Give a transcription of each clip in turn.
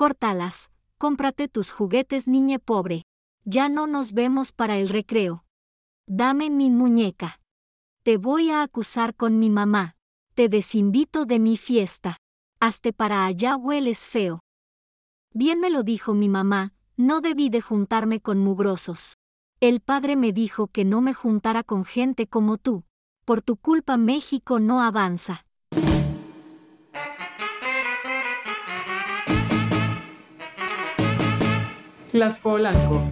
Córtalas, cómprate tus juguetes, niña pobre. Ya no nos vemos para el recreo. Dame mi muñeca. Te voy a acusar con mi mamá. Te desinvito de mi fiesta. Hazte para allá hueles feo. Bien me lo dijo mi mamá, no debí de juntarme con mugrosos. El padre me dijo que no me juntara con gente como tú. Por tu culpa México no avanza. Las Polanco.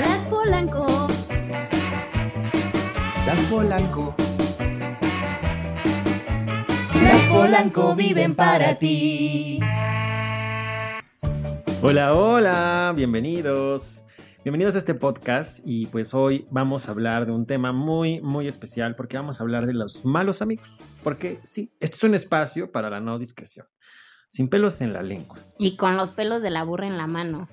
Las Polanco. Las Polanco. Las Polanco viven para ti. Hola, hola, bienvenidos. Bienvenidos a este podcast y pues hoy vamos a hablar de un tema muy, muy especial porque vamos a hablar de los malos amigos. Porque sí, este es un espacio para la no discreción. Sin pelos en la lengua. Y con los pelos de la burra en la mano.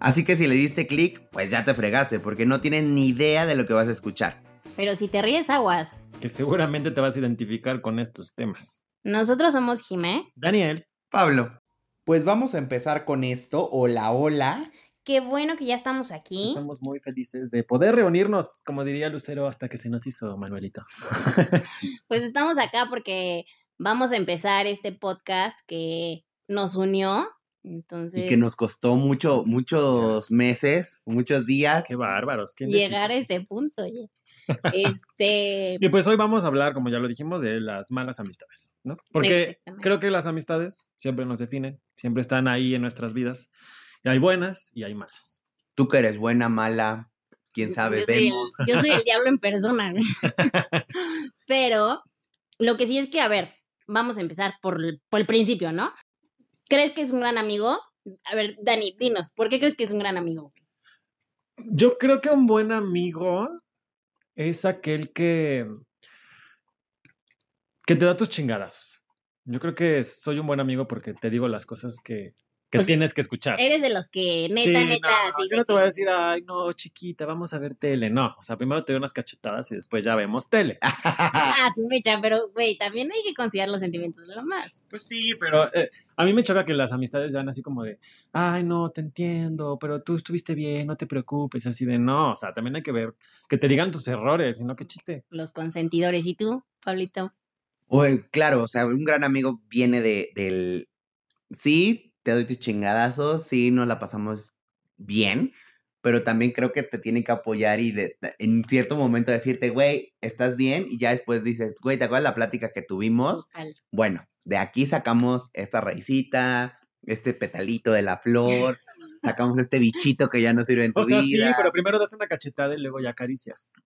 Así que si le diste clic, pues ya te fregaste porque no tienes ni idea de lo que vas a escuchar. Pero si te ríes, aguas. Que seguramente te vas a identificar con estos temas. Nosotros somos Jimé. Daniel. Pablo. Pues vamos a empezar con esto. Hola, hola. Qué bueno que ya estamos aquí. Estamos muy felices de poder reunirnos, como diría Lucero, hasta que se nos hizo Manuelito. Pues estamos acá porque vamos a empezar este podcast que nos unió. Entonces, Y que nos costó mucho, muchos meses, muchos días. Qué bárbaros. qué llegar a este punto. oye. Este, Y pues hoy vamos a hablar, como ya lo dijimos, de las malas amistades, ¿no? Porque creo que las amistades siempre nos definen, siempre están ahí en nuestras vidas. Y hay buenas y hay malas. Tú que eres buena, mala, quién sabe, yo soy, vemos. el, yo soy el diablo en persona. Pero lo que sí es que, a ver, vamos a empezar por, por el principio, ¿no? ¿Crees que es un gran amigo? A ver, Dani, dinos, ¿por qué crees que es un gran amigo? Yo creo que un buen amigo es aquel que, que te da tus chingadazos. Yo creo que soy un buen amigo porque te digo las cosas que, que Pues, tienes que escuchar. Eres de los que, neta, Sí, neta, no, así yo no te voy a decir, ay, no, chiquita, vamos a ver tele. No, o sea, primero te doy unas cachetadas y después ya vemos tele. Ah, su mecha, pero, güey, también hay que considerar los sentimientos de lo más. Pues sí, pero eh, a mí me choca que las amistades van así como de, ay, no, te entiendo, pero tú estuviste bien, no te preocupes, así de, no, o sea, también hay que ver, que te digan tus errores, y no, qué chiste. Los consentidores. ¿Y tú, Pablito? Oye, claro, o sea, un gran amigo viene de, del... Sí, te doy tus chingadazos, sí, nos la pasamos bien, pero también creo que te tiene que apoyar y de- en cierto momento decirte, güey, ¿estás bien? Y ya después dices, güey, ¿te acuerdas la plática que tuvimos? Total. Bueno, de aquí sacamos esta raicita, este petalito de la flor, sacamos este bichito que ya no sirve en tu O sea, sí, vida. pero primero das una cachetada y luego ya acaricias.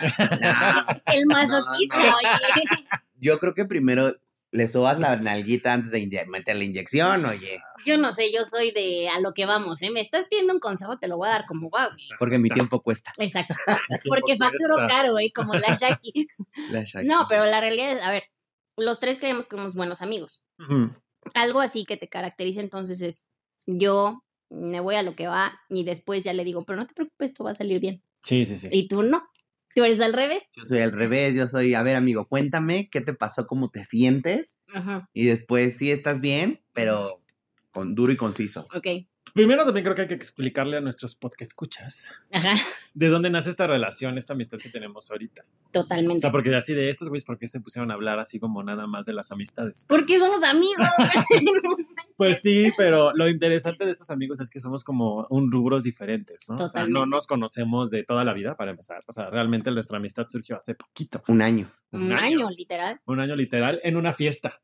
No, El masoquista, no. oye. yo creo que primero le sobas la nalguita antes de meter la inyección, oye, Yo no sé, yo soy de a lo que vamos, ¿eh? Me estás pidiendo un consejo, te lo voy a dar como guau. güey. porque mi tiempo cuesta. Exacto. Porque facturo caro, güey, como la Shaki. La Shaki. No, pero la realidad es, a ver, los tres creemos que somos buenos amigos. Algo así que te caracteriza entonces es, yo me voy a lo que va y después ya le digo, pero no te preocupes, todo va a salir bien. Sí, sí, sí. Y tú no. Tú eres al revés. Yo soy al revés, yo soy, a ver, amigo, cuéntame qué te pasó, cómo te sientes, Ajá. y después sí estás bien, pero con duro y conciso. Ok. Primero también creo que hay que explicarle a nuestros podcast escuchas Ajá. de dónde nace esta relación, esta amistad que tenemos ahorita. O Totalmente. sea, porque así de estos güeyes, ¿por qué se pusieron a hablar así como nada más de las amistades? Porque somos amigos. Pues sí, pero lo interesante de estos amigos es que somos como un rubros diferentes, ¿no? O sea, no nos conocemos de toda la vida para empezar. O sea, realmente nuestra amistad surgió hace poquito, Un año. Un año, literal. un año literal, en una fiesta.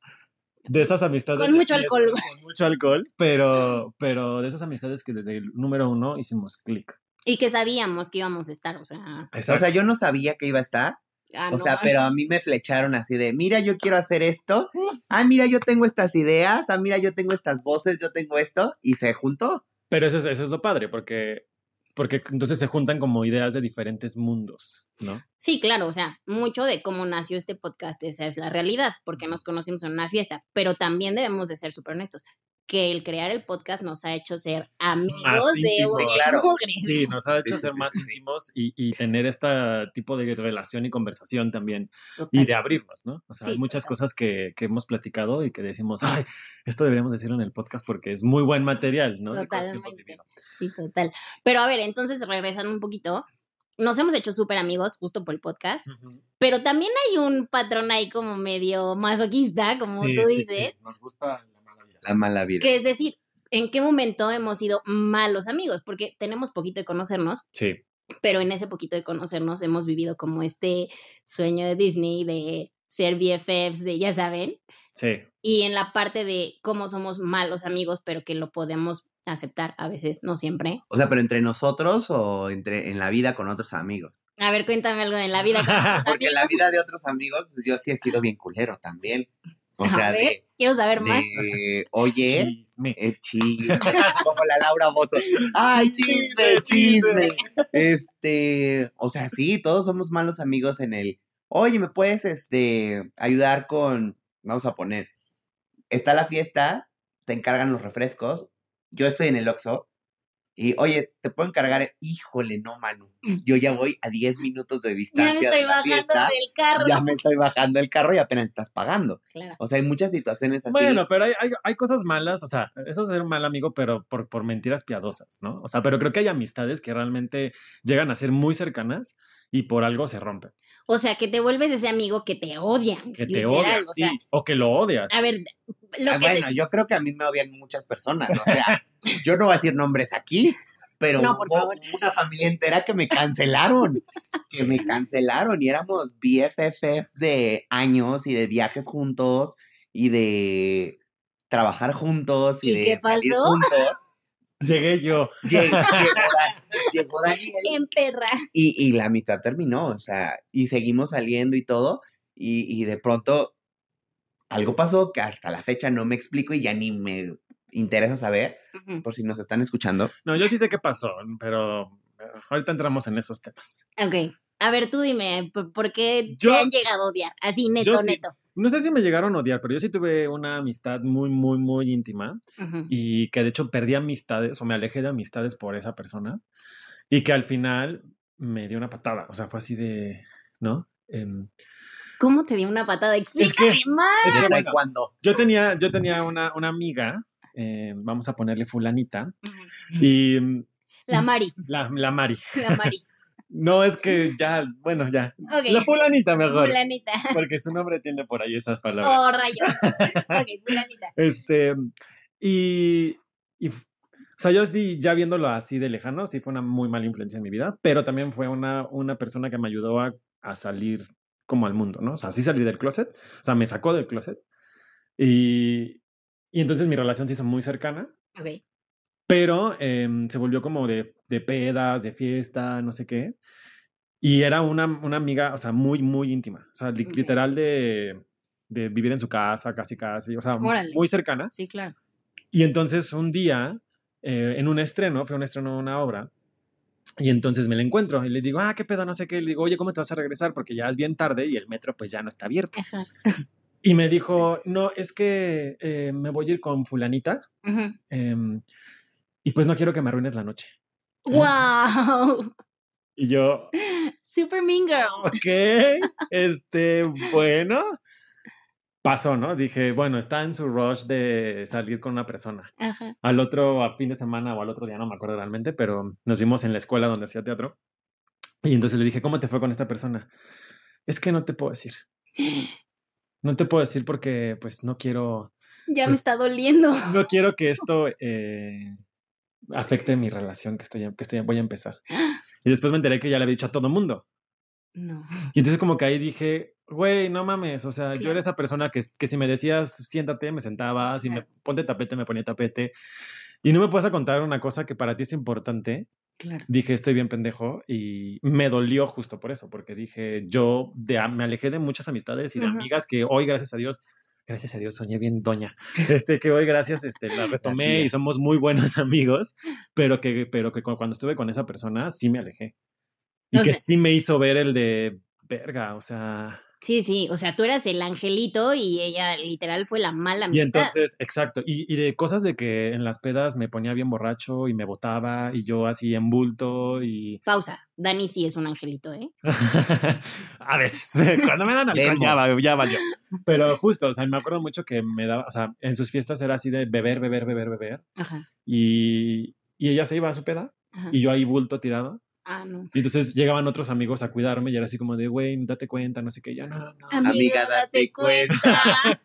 De esas amistades. Con mucho fiesta, alcohol. Con mucho alcohol, pero, pero de esas amistades que desde el número uno hicimos clic. Y que sabíamos que íbamos a estar, o sea. O sea, yo no sabía que iba a estar, ah, o no, sea, pero a mí me flecharon así de, mira, yo quiero hacer esto, ah, mira, yo tengo estas ideas, ah, mira, yo tengo estas voces, yo tengo esto, y se juntó. Pero eso es, eso es lo padre, porque, porque entonces se juntan como ideas de diferentes mundos, ¿no? Sí, claro, o sea, mucho de cómo nació este podcast, esa es la realidad, porque nos conocimos en una fiesta, pero también debemos de ser súper honestos. Que el crear el podcast nos ha hecho ser amigos Más de claro. Sí, nos ha hecho sí, ser sí, más sí. íntimos y, y tener este tipo de relación y conversación también y de abrirnos, ¿no? O sea, Sí, hay muchas cosas que, que hemos platicado y que decimos, ay, esto deberíamos decirlo en el podcast porque es muy buen material, ¿no? Totalmente. Sí, total. Pero a ver, entonces regresando un poquito, nos hemos hecho súper amigos justo por el podcast, pero también hay un patrón ahí como medio masoquista, como Sí, tú sí, dices, sí, Nos gusta la mala vida. Que es decir, ¿en qué momento hemos sido malos amigos? Porque tenemos poquito de conocernos, Sí, pero en ese poquito de conocernos hemos vivido como este sueño de Disney de ser BFFs, de ya saben, sí. y en la parte de cómo somos malos amigos, pero que lo podemos aceptar a veces, no siempre. O sea, pero entre nosotros o entre en la vida con otros amigos. A ver, cuéntame algo de la vida. con Porque en la vida de otros amigos, pues yo sí he sido bien culero también. O A sea, ver, de, quiero saber más. de, oye, Chisme. eh, chisme, como la Laura Bozo. Ay, chisme, chisme. Este, o sea, sí, todos somos malos amigos en el, oye, ¿me puedes, este, ayudar con, vamos a poner, está la fiesta, te encargan los refrescos, yo estoy en el Oxxo, y, oye, ¿te puedo encargar? Híjole, no, Manu, yo ya voy a 10 minutos de Ya distancia me de estoy la bajando fiesta, del carro. ya me estoy bajando el carro y apenas estás pagando. Claro. O sea, hay muchas situaciones así. Bueno, pero hay, hay, hay cosas malas, o sea, eso es ser un mal amigo, pero por, por mentiras piadosas, ¿no? O sea, pero creo que hay amistades que realmente llegan a ser muy cercanas y por algo se rompen. O sea, que te vuelves ese amigo que te odia. Que te literal, odias, o sí, sea, o que lo odias. a ver, lo Ah, que te- bueno, yo creo que a mí me odian muchas personas. O sea, yo no voy a decir nombres aquí, pero No, hubo una familia entera que me cancelaron. Que me cancelaron y éramos BFF de años y de viajes juntos y de trabajar juntos y, ¿Y de qué salir pasó? juntos. Llegué yo. Lle- Llegó, Da- llegó Daniel en perra. y, y la amistad terminó, o sea, y seguimos saliendo y todo, y, y de pronto algo pasó que hasta la fecha no me explico y ya ni me interesa saber, por si nos están escuchando. No, yo sí sé qué pasó, pero pero ahorita entramos en esos temas. Ok. A ver, tú dime, ¿por, por qué Yo- te han llegado a odiar? Así, neto, yo sí. neto. No sé si me llegaron a odiar, pero yo sí tuve una amistad muy, muy, muy íntima y que de hecho perdí amistades o me alejé de amistades por esa persona y que al final me dio una patada. O sea, fue así de, ¿no? Em, ¿Cómo te dio una patada? Explícame más. Es que, Desde bueno, cuando yo tenía, yo tenía una, una amiga, eh, vamos a ponerle fulanita, y mm, La Mari, la, la Mari. la Mari. No, es que ya, bueno, ya. Ok. La fulanita mejor. Fulanita. Porque su nombre tiene por ahí esas palabras. Oh, rayos. Ok, fulanita. Este, y, y, o sea, yo sí, ya viéndolo así de lejano, sí fue una muy mala influencia en mi vida, pero también fue una, una persona que me ayudó a, a salir como al mundo, ¿no? O sea, sí salí del closet, o sea, me sacó del closet. Y, y entonces mi relación se hizo muy cercana, Ok. Pero em, se volvió como de, de pedas, de fiesta, no sé qué. Y era una, una amiga, o sea, muy, muy íntima. O sea, li- Ok. literal de, de vivir en su casa, casi, casi. O sea, Órale. muy cercana. Sí, claro. Y entonces un día, eh, en un estreno, fue un estreno de una obra, y entonces me la encuentro y le digo, ah, qué pedo, no sé qué. Le digo, oye, ¿cómo te vas a regresar? Porque ya es bien tarde y el metro pues ya no está abierto. Ajá. Y me dijo, no, es que eh, me voy a ir con fulanita Ujú. em, y pues no quiero que me arruines la noche. ¡Wow! Y yo, Super Mean Girl. ok, este, bueno, pasó, ¿no? Dije, bueno, está en su rush de salir con una persona. Ajá. Al otro, a fin de semana o al otro día, no me acuerdo realmente, pero nos vimos en la escuela donde hacía teatro. Y entonces le dije, ¿cómo te fue con esta persona? Es que no te puedo decir. No te puedo decir porque, pues, no quiero, Ya me Pues- está doliendo. no quiero que esto eh, afecte mi relación que estoy, que estoy, voy a empezar. Y después me enteré que ya le había dicho a todo mundo. No. Y entonces como que ahí dije, güey, no mames, o sea, yo era esa persona que, que si me decías siéntate, me sentaba, si me ponte tapete, me ponía tapete. Y no me puedes contar una cosa que para ti es importante. Claro. Dije, estoy bien pendejo y me dolió justo por eso, porque dije, yo de, me alejé de muchas amistades y de amigas que hoy, gracias a Dios, gracias a Dios, soñé bien doña, este, que hoy, gracias, este, la retomé y somos muy buenos amigos, pero que, pero que cu- cuando estuve con esa persona sí me alejé. Y que sí me hizo ver el de verga, o sea, Sí, sí, o sea, tú eras el angelito y ella literal fue la mala Y amistad. entonces, exacto, y, y de cosas de que en las pedas me ponía bien borracho y me botaba y yo así en bulto y Pausa, Dani sí es un angelito, ¿eh? a veces, cuando me dan alcohol ya, ya valió. Pero justo, o sea, me acuerdo mucho que me daba, o sea, en sus fiestas era así de beber, beber, beber, beber Ajá, y, y ella se iba a su peda ajá. y yo ahí bulto tirado. Ah, no. Y entonces llegaban otros amigos a cuidarme y era así como de, güey, date cuenta, no sé qué, y yo no, no. Amiga, date cuenta.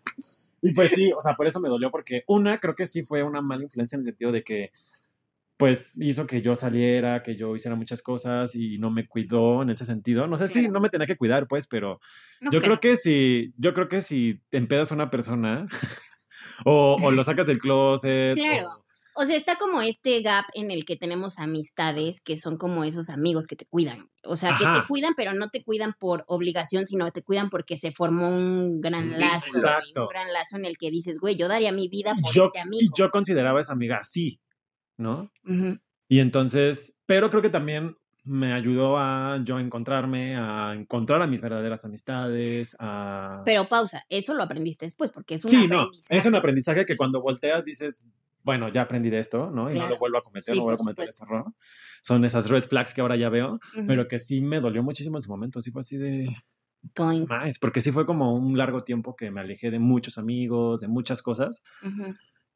Y pues sí, o sea, por eso me dolió, porque una, creo que sí fue una mala influencia en el sentido de que, pues, hizo que yo saliera, que yo hiciera muchas cosas y no me cuidó en ese sentido. No sé si no me tenía que cuidar, pues, pero No yo creo que si, yo creo que si te empedas a una persona o, o lo sacas del closet. Claro. o- O sea, está como este gap en el que tenemos amistades que son como esos amigos que te cuidan. O sea, que te cuidan, pero no te cuidan por obligación, sino te cuidan porque se formó un gran lazo. Exacto. Un gran lazo en el que dices, güey, yo daría mi vida por yo, este y amigo. yo consideraba a esa amiga así, ¿no? Y entonces, pero creo que también me ayudó a yo encontrarme, a encontrar a mis verdaderas amistades, a... Pero pausa, eso lo aprendiste después, porque es un sí, no, aprendizaje. es un aprendizaje que cuando volteas dices, bueno, ya aprendí de esto, ¿no? Y no lo vuelvo a cometer, Sí, no vuelvo a cometer ese error. Son esas red flags que ahora ya veo, pero que sí me dolió muchísimo en su momento, sí fue así de... Más, porque sí fue como un largo tiempo que me alejé de muchos amigos, de muchas cosas,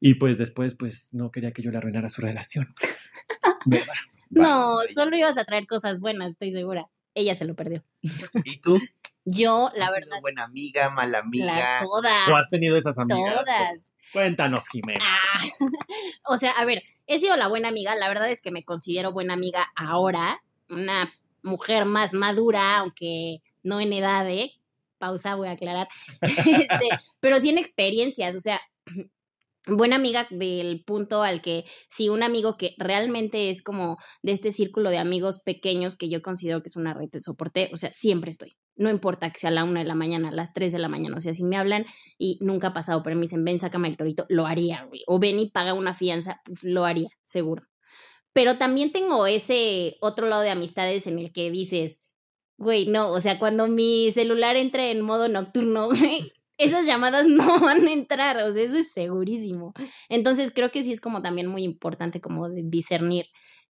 y pues después, pues no quería que yo le arruinara su relación. ¿Verdad? No, solo ibas a traer cosas buenas, estoy segura. Ella se lo perdió. ¿Y tú? Yo, la ¿Has sido verdad, buena amiga, mala amiga. la todas. ¿O has tenido esas amigas? Todas. Cuéntanos, Jimena. Ah, o sea, a ver, he sido la buena amiga. La verdad es que me considero buena amiga ahora. Una mujer más madura, aunque no en edad, ¿eh? Pausa, voy a aclarar. Este, pero sí en experiencias. O sea, buena amiga del punto al que si un amigo que realmente es como de este círculo de amigos pequeños que yo considero que es una red de soporte, o sea, siempre estoy. No importa que sea a la una de la mañana, a las tres de la mañana. O sea, si me hablan y nunca ha pasado, pero me dicen, ven, sácame el torito, lo haría, güey. O ven y paga una fianza, lo haría, seguro. Pero también tengo ese otro lado de amistades en el que dices, güey, no, o sea, cuando mi celular entre en modo nocturno, güey, esas llamadas no van a entrar, o sea, eso es segurísimo. Entonces creo que sí es como también muy importante como de discernir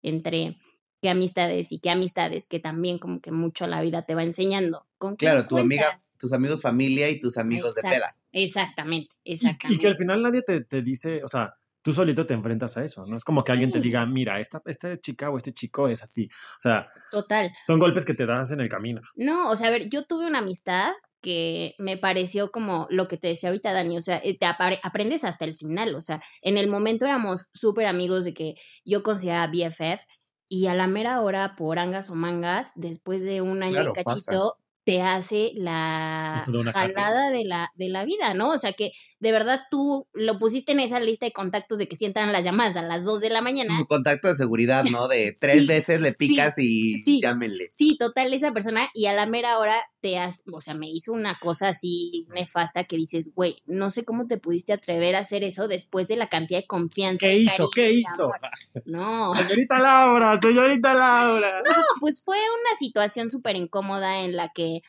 entre qué amistades y qué amistades que también como que mucho la vida te va enseñando. ¿Con Claro, tu amiga, tus amigos familia y tus amigos de peda. Exactamente, exactamente. y que al final nadie te, te dice, o sea, tú solito te enfrentas a eso, ¿no? Es como que alguien te diga, mira, esta, esta chica o este chico es así. O sea, Total. son golpes que te das en el camino. No, o sea, a ver, yo tuve una amistad que me pareció como lo que te decía ahorita, Dani, o sea, eh, te aprendes hasta el final, o sea, en el momento éramos súper amigos de que yo consideraba BFF y a la mera hora, por angas o mangas, después de un año Claro, y pasa. cachito, te hace la jalada de la, de la vida, ¿no? O sea, que de verdad tú lo pusiste en esa lista de contactos de que si entran las llamadas a las 2 de la mañana, Un contacto de seguridad, ¿no? De tres Sí, veces le sí, picas y sí. llámenle. Sí, total, esa persona y a la mera hora te o sea, me hizo una cosa así nefasta que dices, güey, no sé cómo te pudiste atrever a hacer eso después de la cantidad de confianza. ¿Qué hizo? ¿Qué hizo? amor". No, Señorita Laura, señorita Laura. no, pues fue una situación súper incómoda en la que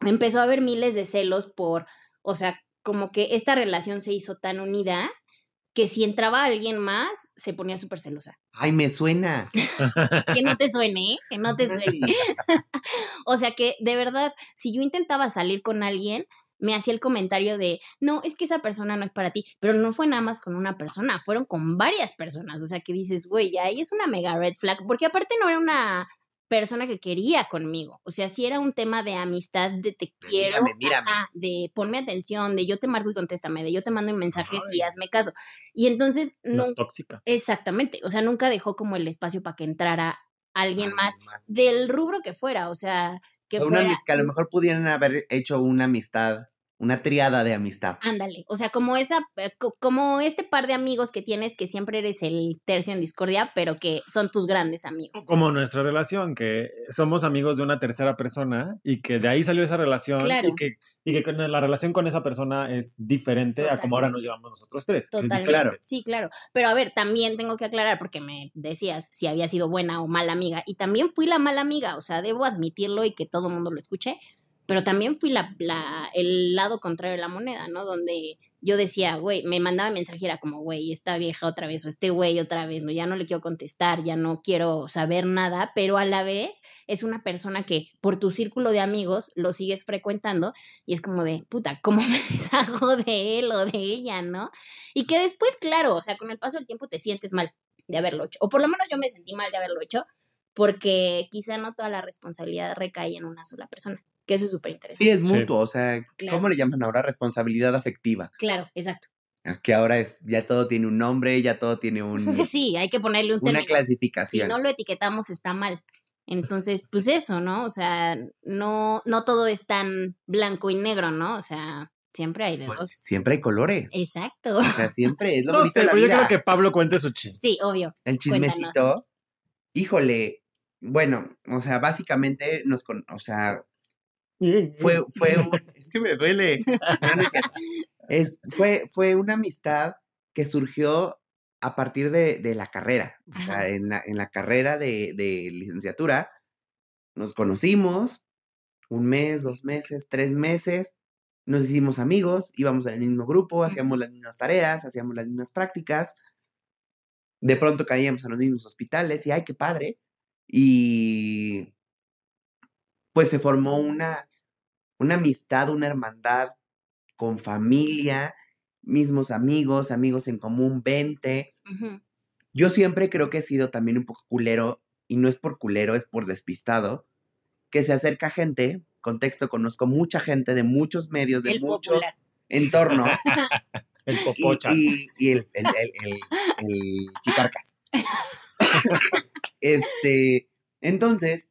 empezó a haber miles de celos por, o sea, como que esta relación se hizo tan unida que si entraba alguien más, se ponía súper celosa. Ay, me suena. Que no te suene, que no te suene. O sea que de verdad, si yo intentaba salir con alguien, me hacía el comentario de, no, es que esa persona no es para ti, pero no fue nada más con una persona, fueron con varias personas. O sea que dices, güey, ya ahí es una mega red flag, porque aparte no era una persona que quería conmigo. O sea, sí era un tema de amistad, de te quiero, Mírame, mírame. ajá, de ponme atención, de yo te marco y contéstame, de yo te mando un mensaje y Ay. hazme caso. Y entonces, no, tóxica. exactamente, o sea, nunca dejó como el espacio para que entrara alguien más más. del rubro que fuera, o sea, que O una que a lo mejor pudieran haber hecho una amistad, una triada de amistad. Ándale, o sea, como esa, eh, co- como este par de amigos que tienes que siempre eres el tercio en discordia, pero que son tus grandes amigos. Como nuestra relación, que somos amigos de una tercera persona y que de ahí salió esa relación Claro. y que, y que con la relación con esa persona es diferente a como ahora nos llevamos nosotros tres. Totalmente. Claro. Sí, claro. Pero a ver, también tengo que aclarar porque me decías si había sido buena o mala amiga y también fui la mala amiga, o sea, debo admitirlo y que todo el mundo lo escuche, pero también fui la, el lado contrario de la moneda, ¿no? Donde yo decía, güey, me mandaba mensaje, era como, güey, esta vieja otra vez, o este güey otra vez, ¿no? Ya no le quiero contestar, ya no quiero saber nada, pero a la vez es una persona que por tu círculo de amigos lo sigues frecuentando y es como de, puta, ¿cómo me deshago de él o de ella, no? Y que después, claro, o sea, con el paso del tiempo te sientes mal de haberlo hecho, o por lo menos yo me sentí mal de haberlo hecho, porque quizá no toda la responsabilidad recae en una sola persona que eso es súper interesante. Sí, es Sí. mutuo, o sea, Claro. ¿cómo le llaman ahora? Responsabilidad afectiva. Claro, exacto. Ah, Que ahora es, ya todo tiene un nombre, ya todo tiene un, Sí, hay que ponerle un una término. Si clasificación. no lo etiquetamos está mal. Entonces, pues eso, ¿no? O sea, no, no todo es tan blanco y negro, ¿no? O sea, siempre hay de Pues, dos. siempre hay colores. Exacto. O sea, siempre es lo No sé, de la pero yo creo que Pablo cuente su chiste. Sí, obvio. El Cuéntanos. chismecito, híjole, bueno, o sea, básicamente nos, con, o sea, fue, fue, un- es que me duele. Es fue, fue una amistad que surgió a partir de, de la carrera. O sea, en la, en la carrera de, de licenciatura nos conocimos un mes, dos meses, tres meses. Nos hicimos amigos, íbamos el mismo grupo, hacíamos las mismas tareas, hacíamos las mismas prácticas. De pronto caíamos en los mismos hospitales y ¡ay, qué padre! Y pues se formó una, una amistad, una hermandad con familia, mismos amigos, amigos en común, 20. Ujú. Yo siempre creo que he sido también un poco culero, y no es por culero, es por despistado, que se acerca gente, contexto, conozco mucha gente de muchos medios, de El muchos popular. entornos, El popocha. y- y el, el, el, el- el chicarcas. este, entonces,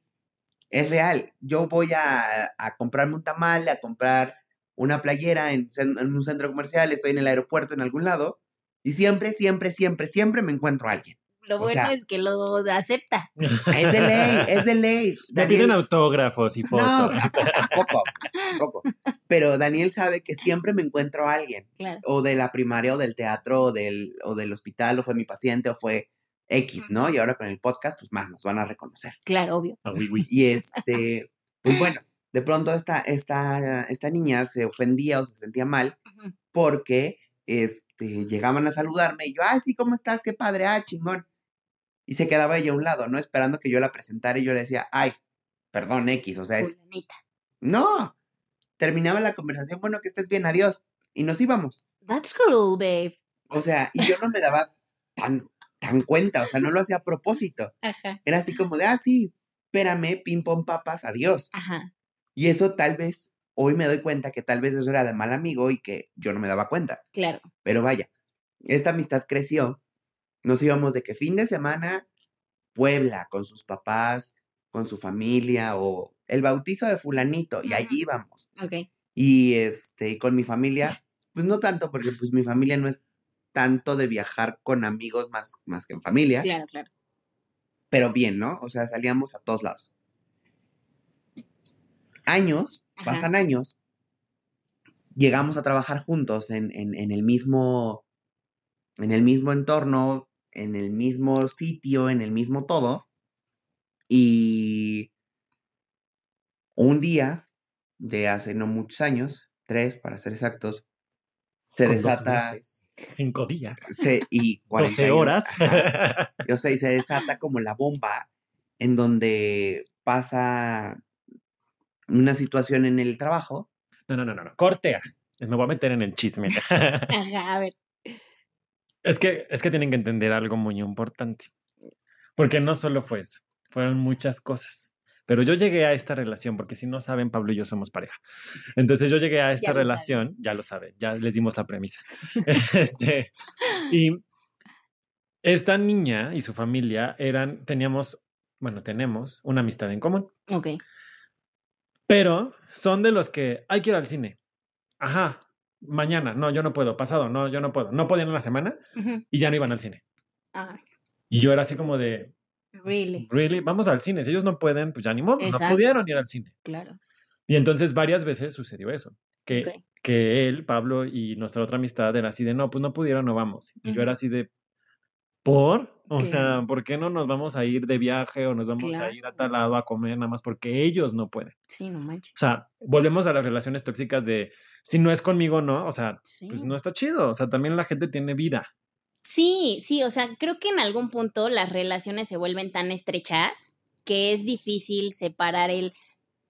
es real. Yo voy a, a comprarme un tamal, a comprar una playera en, un centro comercial, estoy en el aeropuerto, en algún lado, y siempre, siempre, siempre, siempre me encuentro a alguien. Lo O bueno sea- es que lo acepta. Es de ley, es de ley. Me piden autógrafos y fotos. no, tampoco, tampoco. Pero Daniel sabe que siempre me encuentro a alguien. Claro. o de la primaria o del teatro o del, o del hospital o fue mi paciente o fue X, ¿no? Y ahora con el podcast, pues más nos van a reconocer. Claro, obvio. Ah, oui, oui. Y este, pues bueno, de pronto esta, esta, esta niña se ofendía o se sentía mal porque este, llegaban a saludarme y yo, ah, sí, ¿cómo estás? Qué padre, ah, chingón. Y se quedaba ella a un lado, ¿no? Esperando que yo la presentara y yo le decía, ay, perdón, X, o sea, es, Fulanita. no. Terminaba la conversación, bueno, que estés bien, adiós. Y nos íbamos. That's cruel, babe. O sea, y yo no me daba tan, tan cuenta, o sea, no lo hacía a propósito. Ajá. Era así como de, ah, sí, espérame, pim, pom, papas, adiós. Ajá. Y eso tal vez, hoy me doy cuenta que tal vez eso era de mal amigo y que yo no me daba cuenta. Claro. Pero vaya, esta amistad creció. Nos íbamos de que fin de semana, Puebla, con sus papás, con su familia, o el bautizo de fulanito, y Ujú. allí íbamos. Ok. Y este, con mi familia, pues no tanto, porque pues mi familia no es tanto de viajar con amigos más, más que en familia, Claro, claro. pero bien, ¿no? O sea, salíamos a todos lados. Años, Ajá. pasan años, llegamos a trabajar juntos en, en- en el mismo, en el mismo entorno, en el mismo sitio, en el mismo todo. Y un día de hace no muchos años, tres para ser exactos, se Con dos desata meses, cinco días. se- y 40 12 años, horas. ajá, yo sé, y se desata como la bomba en donde pasa una situación en el trabajo. No, no, no, no, no. Cortea. Me voy a meter en el chisme. Ajá, a ver. es que, es que tienen que entender algo muy importante. Porque no solo fue eso, fueron muchas cosas. Pero yo llegué a esta relación, porque si no saben, Pablo y yo somos pareja. Entonces yo llegué a esta saben. relación, ya lo saben, ya les dimos la premisa. este, y esta niña y su familia eran, teníamos, bueno, tenemos una amistad en común. Ok. Pero son de los que hay que ir al cine. Ajá, mañana, no, yo no puedo, pasado, no, yo no puedo. No podían en la semana y ya no iban al cine. Ah, Y yo era así como de, really. really, vamos al cine. Si ellos no pueden, pues ya ni modo, no pudieron ir al cine. Claro. Y entonces varias veces sucedió eso. Que, que él, Pablo y nuestra otra amistad era así de, no, pues no pudieron, no vamos. Y yo era así de, ¿Por? O ¿Qué? sea, ¿por qué no nos vamos a ir de viaje o nos vamos a ir a tal lado a comer nada más porque ellos no pueden? Sí, no manches. O sea, volvemos a las relaciones tóxicas de si no es conmigo, no. O sea, Sí. pues no está chido. O sea, también la gente tiene vida. Sí, sí, o sea, creo que en algún punto las relaciones se vuelven tan estrechas que es difícil separar el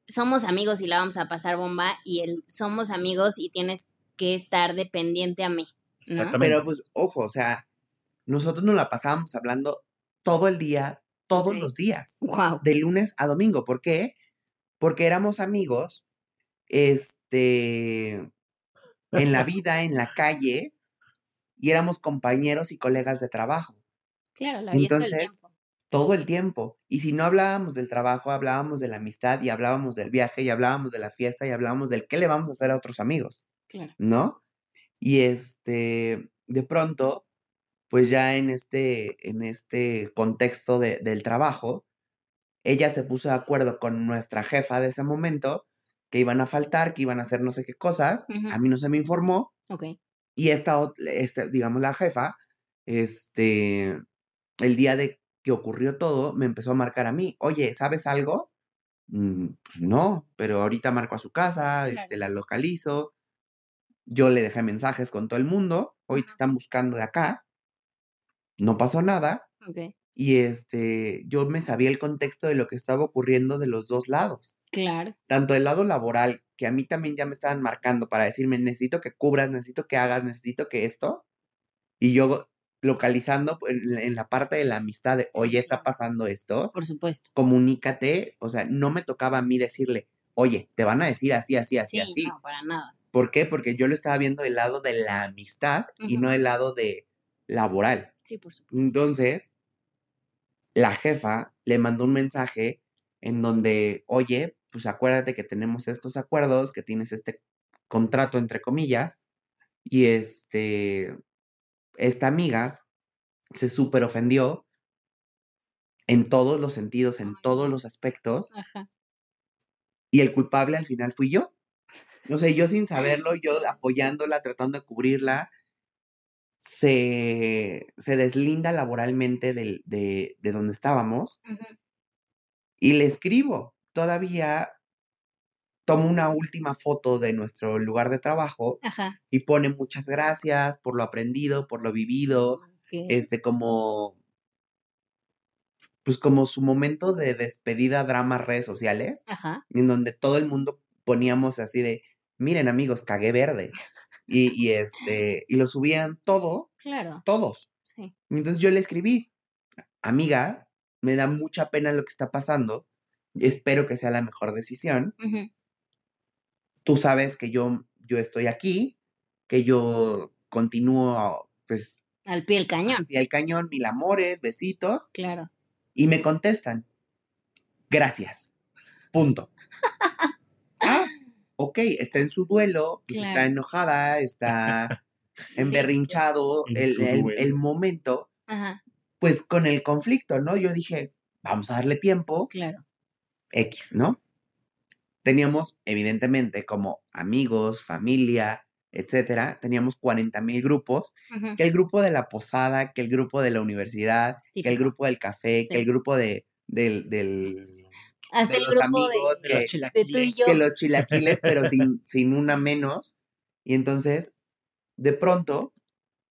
somos amigos y la vamos a pasar bomba y el somos amigos y tienes que estar dependiente a mí. ¿no? Exactamente. Pero pues, ojo, o sea, nosotros nos la pasábamos hablando todo el día, todos los días, Wow. de lunes a domingo. ¿Por qué? Porque éramos amigos, este, en la vida, en la calle, y éramos compañeros y colegas de trabajo Claro, la vida todo el Entonces, tiempo. todo el tiempo. Y si no hablábamos del trabajo, hablábamos de la amistad y hablábamos del viaje y hablábamos de la fiesta y hablábamos del qué le vamos a hacer a otros amigos. Claro. ¿no? Y este, de pronto, pues ya en este, en este contexto de- del trabajo, ella se puso de acuerdo con nuestra jefa de ese momento, que iban a faltar, que iban a hacer no sé qué cosas, a mí no se me informó, Ok. Y esta, este, digamos, la jefa, este, el día de que ocurrió todo, me empezó a marcar a mí, oye, ¿sabes algo? "Mm, Pues no, pero ahorita marco a su casa, Claro. este, la localizo. Yo le dejé mensajes con todo el mundo, hoy te están buscando de acá. No pasó nada. Y este, yo me sabía el contexto de lo que estaba ocurriendo de los dos lados. Claro. Tanto el lado laboral, que a mí también ya me estaban marcando para decirme, necesito que cubras, necesito que hagas, necesito que esto. Y yo localizando en, la parte de la amistad de, oye, está pasando esto, Por supuesto. comunícate. O sea, no me tocaba a mí decirle, oye, te van a decir así, así, así, Sí, así. no, para nada. ¿Por qué? Porque yo lo estaba viendo del lado de la amistad y no del lado de laboral. Sí, por supuesto. Entonces, la jefa le mandó un mensaje en donde, oye, pues acuérdate que tenemos estos acuerdos, que tienes este contrato entre comillas, y este, esta amiga se súper ofendió en todos los sentidos, en todos no. los aspectos, Ajá. y el culpable al final fui yo. O sea, yo sin saberlo, yo apoyándola, tratando de cubrirla, se, se deslinda laboralmente del- de, de donde estábamos y le escribo. Todavía tomo una última foto de nuestro lugar de trabajo Ajá. y pone muchas gracias por lo aprendido, por lo vivido, este como pues como su momento de despedida drama redes sociales, Ajá. en donde todo el mundo poníamos así de, miren amigos, cagué verde. Y, y este, y lo subían todo, Claro. todos. Sí. Entonces yo le escribí, amiga, me da mucha pena lo que está pasando, espero que sea la mejor decisión. Tú sabes que yo, yo estoy aquí, que yo continúo, pues, Al pie del cañón. y al cañón, mil amores, besitos, Claro. y me contestan, gracias, punto. ah, ok, está en su duelo, pues está enojada, está emberrinchado En el, el- el momento, Ajá. pues con el conflicto, ¿no? Yo dije, vamos a darle tiempo, Claro. X, ¿no? Teníamos, evidentemente, como amigos, familia, etcétera, teníamos 40 mil grupos, que el grupo de la posada, que el grupo de la universidad, que el grupo del café, que el grupo de, del, del, Hasta de el los grupo amigos, De los que, de tú y chilaquiles. yo. que los chilaquiles, pero sin, sin una menos. Y entonces, de pronto,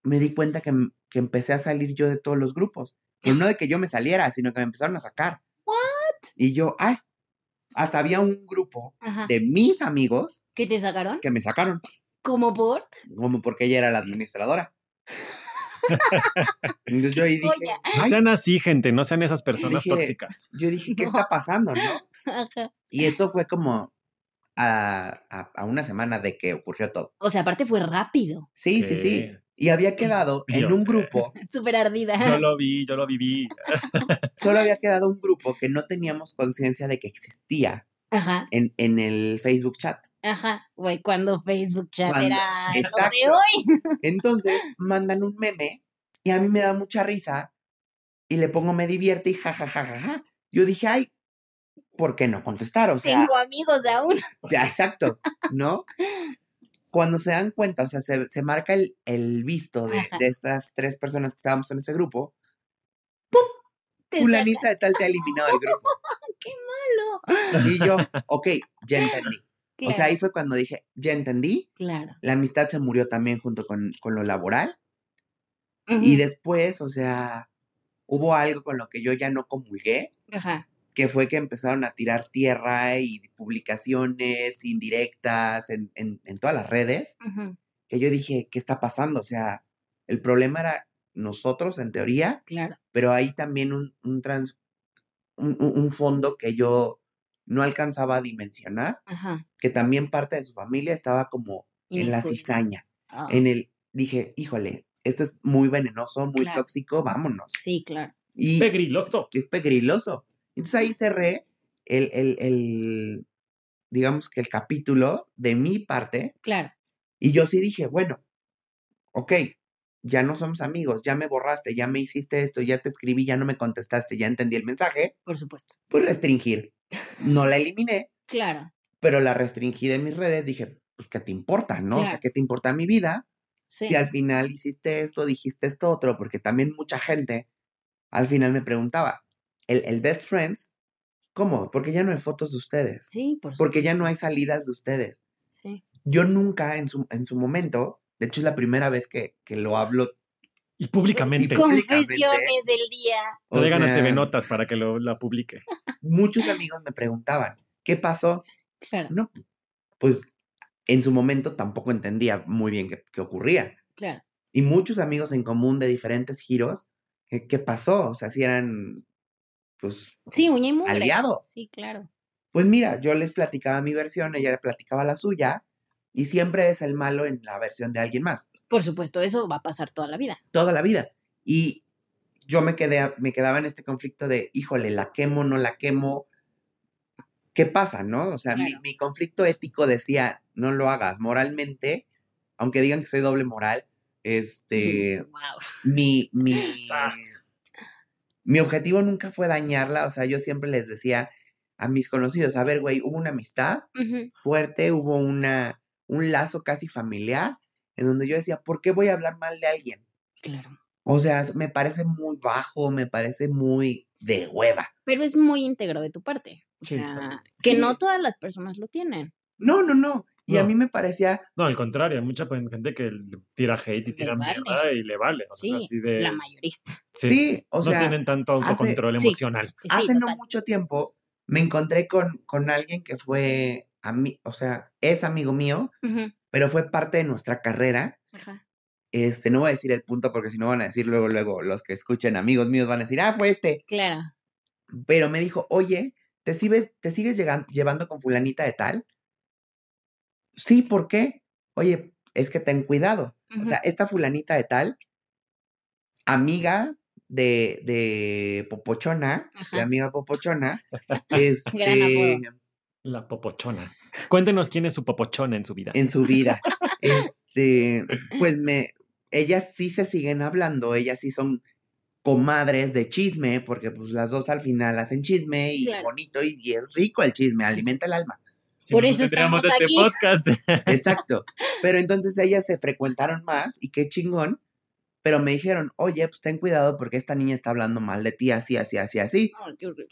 me di cuenta que, que empecé a salir yo de todos los grupos. Pero no de que yo me saliera, sino que me empezaron a sacar. Y yo, ay, hasta había un grupo Ajá. de mis amigos ¿Qué te sacaron? que me sacaron, ¿Cómo por? como porque ella era la administradora. Entonces yo ahí dije, Oye. No sean así, gente, no sean esas personas Dije, tóxicas. yo dije, ¿qué No. está pasando, no? Ajá. Y esto fue como a, a- a una semana de que ocurrió todo. O sea, aparte fue rápido. Sí, sí, sí. Sí. Y había quedado en Yo un sé. grupo, Súper ardida. Yo lo vi, yo lo viví. solo había quedado un grupo que no teníamos conciencia de que existía Ajá, en, en el Facebook chat. ajá. Güey, cuando Facebook chat Cuando- era lo de exacto. hoy. Entonces mandan un meme y a mí me da mucha risa y le pongo me divierte y jajajajaja. Yo dije, ay, ¿por qué no contestar? O sea, Tengo amigos aún. ya, exacto, ¿no? Cuando se dan cuenta, o sea, se, se marca el, el visto de, estas tres personas que estábamos en ese grupo, Te Fulanita de tal te ha eliminado del grupo. ¡Qué malo! Y yo, ok, ya entendí. O sea, ahí fue cuando dije, ya entendí. Claro. La amistad se murió también junto con, con lo laboral. Y Ujú, después, o sea, hubo algo con lo que yo ya no comulgué, Ajá. Que fue que empezaron a tirar tierra y publicaciones indirectas en, en, en todas las redes, que yo dije, ¿qué está pasando? O sea, el problema era nosotros en teoría, Claro. pero hay también un, un, trans- un, un- fondo que yo no alcanzaba a dimensionar, Ajá. que también parte de su familia estaba como en la cizaña, Ah, en el, dije, híjole, esto es muy venenoso, muy Claro. tóxico, vámonos. Sí, claro. Y Pegriloso. es pegriloso. Entonces ahí cerré el, el, el, digamos que el capítulo de mi parte Claro. y yo sí dije, bueno, ok, ya no somos amigos, ya me borraste, ya me hiciste esto, ya te escribí, ya no me contestaste, ya entendí el mensaje, Por supuesto. pues restringir. No la eliminé, Claro. pero la restringí de mis redes, dije, pues ¿qué te importa, no? O sea. ¿qué te importa mi vida? Sí. Si al final hiciste esto, dijiste esto otro, porque también mucha gente al final me preguntaba, el, el best friends, ¿cómo? Porque ya no hay fotos de ustedes, Sí, por porque ya no hay salidas de ustedes. Sí. Yo nunca en su, en su momento, de hecho es la primera vez que, que lo hablo, Y públicamente. con- Confesiones del día. Te o digan a TV Notas para que lo, la publique. muchos amigos me preguntaban, ¿qué pasó? Claro. No, pues en su momento tampoco entendía muy bien qué, qué ocurría. Claro. Y muchos amigos en común de diferentes giros, ¿qué, qué pasó? O sea, si eran, pues, Sí, uña y mugre. aliados. Sí, claro. Pues mira, yo les platicaba mi versión, ella le platicaba la suya, y siempre es el malo en la versión de alguien más, Por supuesto, eso va a pasar toda la vida. toda la vida. Y yo me, quedé, me quedaba en este conflicto de, híjole, la quemo, no la quemo. ¿Qué pasa, no? O sea, mi, Claro. mi conflicto ético decía, no lo hagas. Moralmente, aunque digan que soy doble moral, este, Wow. mi, mi. mi objetivo nunca fue dañarla. O sea, yo siempre les decía a mis conocidos, a ver, güey, hubo una amistad fuerte, hubo una, un lazo casi familiar, en donde yo decía, ¿por qué voy a hablar mal de alguien? Claro. O sea, me parece muy bajo, me parece muy de hueva. Pero es muy íntegro de tu parte. O Sí, sea, que Sí. no todas las personas lo tienen. No, no, no. Y a No. mí me parecía, No, al contrario, hay mucha pues, gente que le tira hate y tira vale. mierda y le vale. O sea, Sí, así de. la mayoría. sí, o no sea, tienen tanto autocontrol emocional. Sí, hace no mucho tiempo me encontré con, con alguien que fue, a mí, o sea, es amigo mío, pero fue parte de nuestra carrera. Ajá. Este, no voy a decir el punto porque si no van a decir luego, luego los que escuchen amigos míos van a decir, ah, fue este. Claro. Pero me dijo, oye, ¿te sigues, te sigues llevando con fulanita de tal? Sí, ¿por qué? Oye, es que ten cuidado. O sea, esta fulanita de tal, amiga de, de Popochona, de amiga Popochona, este. La popochona. Cuéntenos quién es su popochona en su vida. en su vida, este, pues me, ellas sí se siguen hablando, ellas sí son comadres de chisme, porque pues las dos al final hacen chisme y Claro. bonito y, y es rico el chisme, alimenta el alma. Si Por no, eso tendríamos estamos este aquí. podcast. Exacto. Pero entonces ellas se frecuentaron más y qué chingón. Pero me dijeron, oye, pues ten cuidado porque esta niña está hablando mal de ti, así, así, así, así. Qué horrible.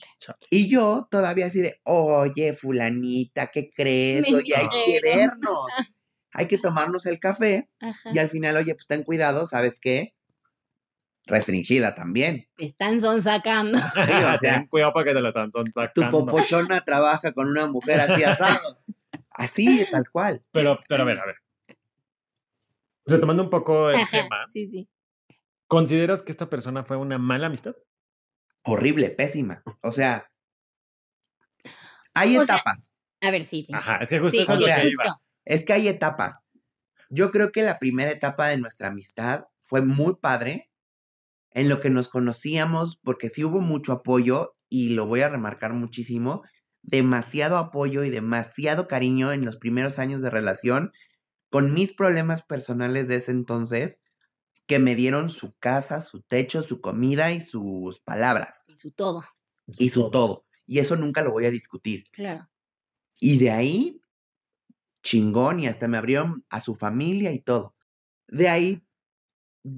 Y yo todavía así de, oye, fulanita, ¿qué crees? Oye, hay que vernos. Hay que tomarnos el café. Ajá. Y al final, oye, pues ten cuidado, ¿sabes qué? Restringida también. Están sacando. Sí, o sea, Ten cuidado para que te la están tu sacando. popochona trabaja con una mujer así asado. Así, tal cual. Pero, pero a ver, a ver. Retomando un poco el Ajá. tema, Sí, sí. ¿consideras que esta persona fue una mala amistad? Horrible, pésima. O sea, hay O sea, etapas. A ver, sí. Ajá, es que justo Sí, eso es sí, lo que justo. iba. Es que hay etapas. Yo creo que la primera etapa de nuestra amistad fue muy padre en lo que nos conocíamos, porque sí hubo mucho apoyo y lo voy a remarcar muchísimo, demasiado apoyo y demasiado cariño en los primeros años de relación con mis problemas personales de ese entonces que me dieron su casa, su techo, su comida y sus palabras Y su todo. y su todo. Y eso nunca lo voy a discutir. Claro. Y de ahí, chingón, y hasta me abrieron a su familia y todo. De ahí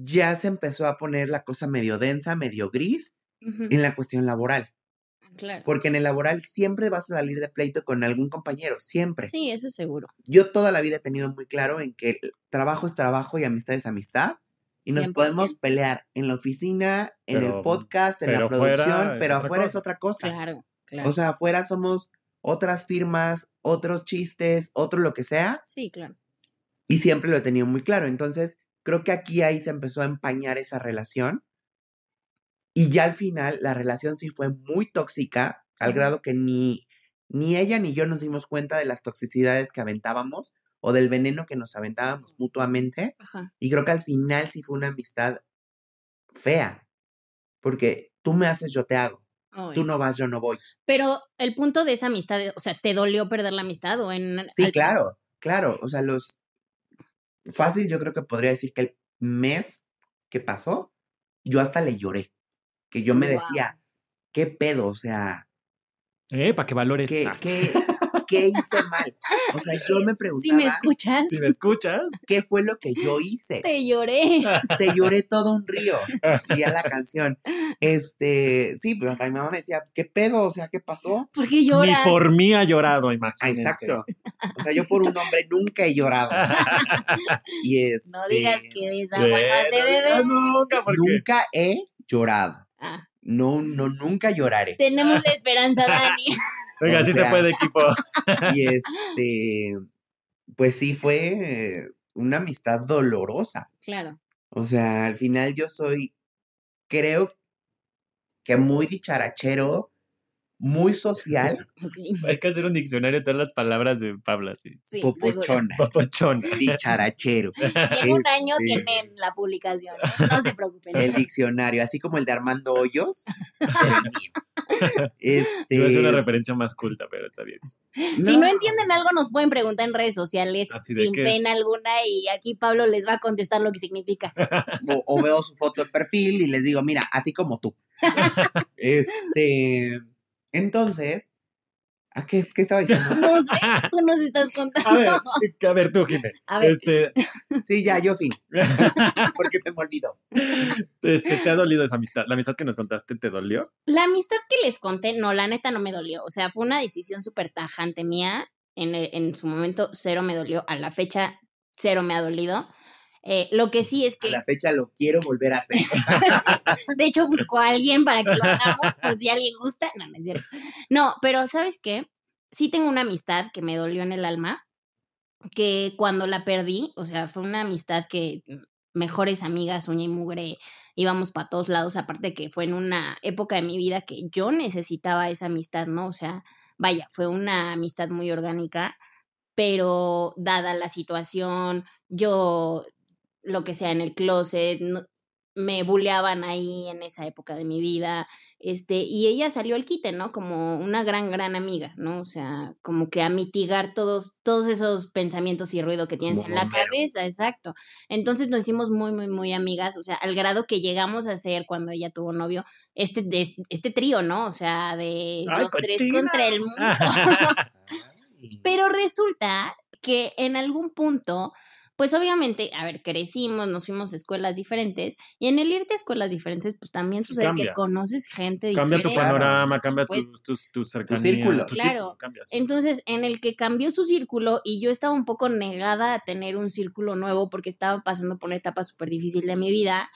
ya se empezó a poner la cosa medio densa, medio gris, en la cuestión laboral. Claro. Porque en el laboral siempre vas a salir de pleito con algún compañero, siempre. Sí, eso es seguro. Yo toda la vida he tenido muy claro en que trabajo es trabajo y amistad es amistad. Y nos 100%. podemos pelear en la oficina, en Pero- el podcast, en la producción, pero afuera es otra cosa. Claro, claro. O sea, afuera somos otras firmas, otros chistes, otro lo que sea. sí, claro. Y siempre lo he tenido muy claro. Entonces, creo que aquí ahí se empezó a empañar esa relación. Y ya al final, la relación sí fue muy tóxica, al grado que ni, ni ella ni yo nos dimos cuenta de las toxicidades que aventábamos o del veneno que nos aventábamos mutuamente. Ajá. Y creo que al final sí fue una amistad fea. Porque tú me haces, yo te hago. Tú no vas, yo no voy. Pero el punto de esa amistad, o sea, ¿te dolió perder la amistad o en Sí, al- claro, claro. O sea, los. Fácil, yo creo que podría decir que el mes que pasó, yo hasta le lloré. Que yo me decía, ¿qué pedo? O sea, Eh, para que valores. ¿qué, qué, qué hice mal? O sea, yo me Si preguntaba, me escuchas, Si me escuchas. ¿qué fue lo que yo hice? te lloré. Te lloré todo un río. Y a la canción. Este, sí, pues hasta mi mamá me decía, ¿qué pedo? O sea, ¿qué pasó? ¿Por qué Ni lloras? por mí ha llorado, imagínense. exacto. O sea, yo por un hombre nunca he llorado. Y es. No digas que desaguajaste, no bebé. nunca, porque Nunca he llorado. Ah, No, no, nunca lloraré. tenemos la esperanza, Dani. Venga, O sí se puede, equipo. Y este, pues sí fue una amistad dolorosa. Claro. O sea, al final yo soy, creo que muy dicharachero, muy social. Hay que hacer un diccionario de todas las palabras de Pablo, así. Sí, seguro. popochona, Papochón. dicharachero. En un año Este, tienen la publicación. ¿eh? No se preocupen. El diccionario, así como el de Armando Hoyos. Este, ser una referencia más culta, pero está bien. Si no entienden algo, nos pueden preguntar en redes sociales sin es. pena alguna y aquí Pablo les va a contestar lo que significa. o, o veo su foto de perfil y les digo, mira, así como tú. este, entonces, ¿a qué, qué estaba diciendo? No sé, tú nos estás contando. A ver, a ver tú, Jimé. A ver. Este, Sí, ya, yo fin, porque se me olvidó. este, ¿te ha dolido esa amistad? ¿La amistad que nos contaste te dolió? La amistad que les conté, no, la neta no me dolió. O sea, fue una decisión súper tajante mía. En, el- en su momento, cero me dolió. A la fecha, cero me ha dolido. Eh, lo que sí es A que, la fecha lo quiero volver a hacer. de hecho, busco a alguien para que lo hagamos, por si alguien gusta. No, no es cierto. No, pero ¿sabes qué? Sí tengo una amistad que me dolió en el alma, que cuando la perdí, o sea, fue una amistad que mejores amigas, uña y mugre, íbamos para todos lados, aparte que fue en una época de mi vida que yo necesitaba esa amistad, ¿no? O sea, vaya, fue una amistad muy orgánica, pero dada la situación, yo, lo que sea, en el closet, no- me bulleaban ahí en esa época de mi vida, este, y ella salió al quite, ¿no? Como una gran, gran amiga, ¿no? O sea, como que a mitigar todos, todos esos pensamientos y ruido que tienes Como en la cabeza, exacto. Entonces nos hicimos muy, muy, muy amigas, o sea, al grado que llegamos a ser cuando ella tuvo novio, este, de- este trío, ¿no? O sea, de ¡Ay, los tres cochina! contra el mundo. Pero resulta que en algún punto, pues obviamente, a ver, crecimos, nos fuimos a escuelas diferentes y en el irte a escuelas diferentes, pues también sucede Cambias. que conoces gente Cambia tu diferente. panorama, cambia tu, supuesto. tu, tu cercanía. círculo. tu Claro. Entonces, en el que cambió su círculo y yo estaba un poco negada a tener un círculo nuevo porque estaba pasando por una etapa súper difícil de mi vida.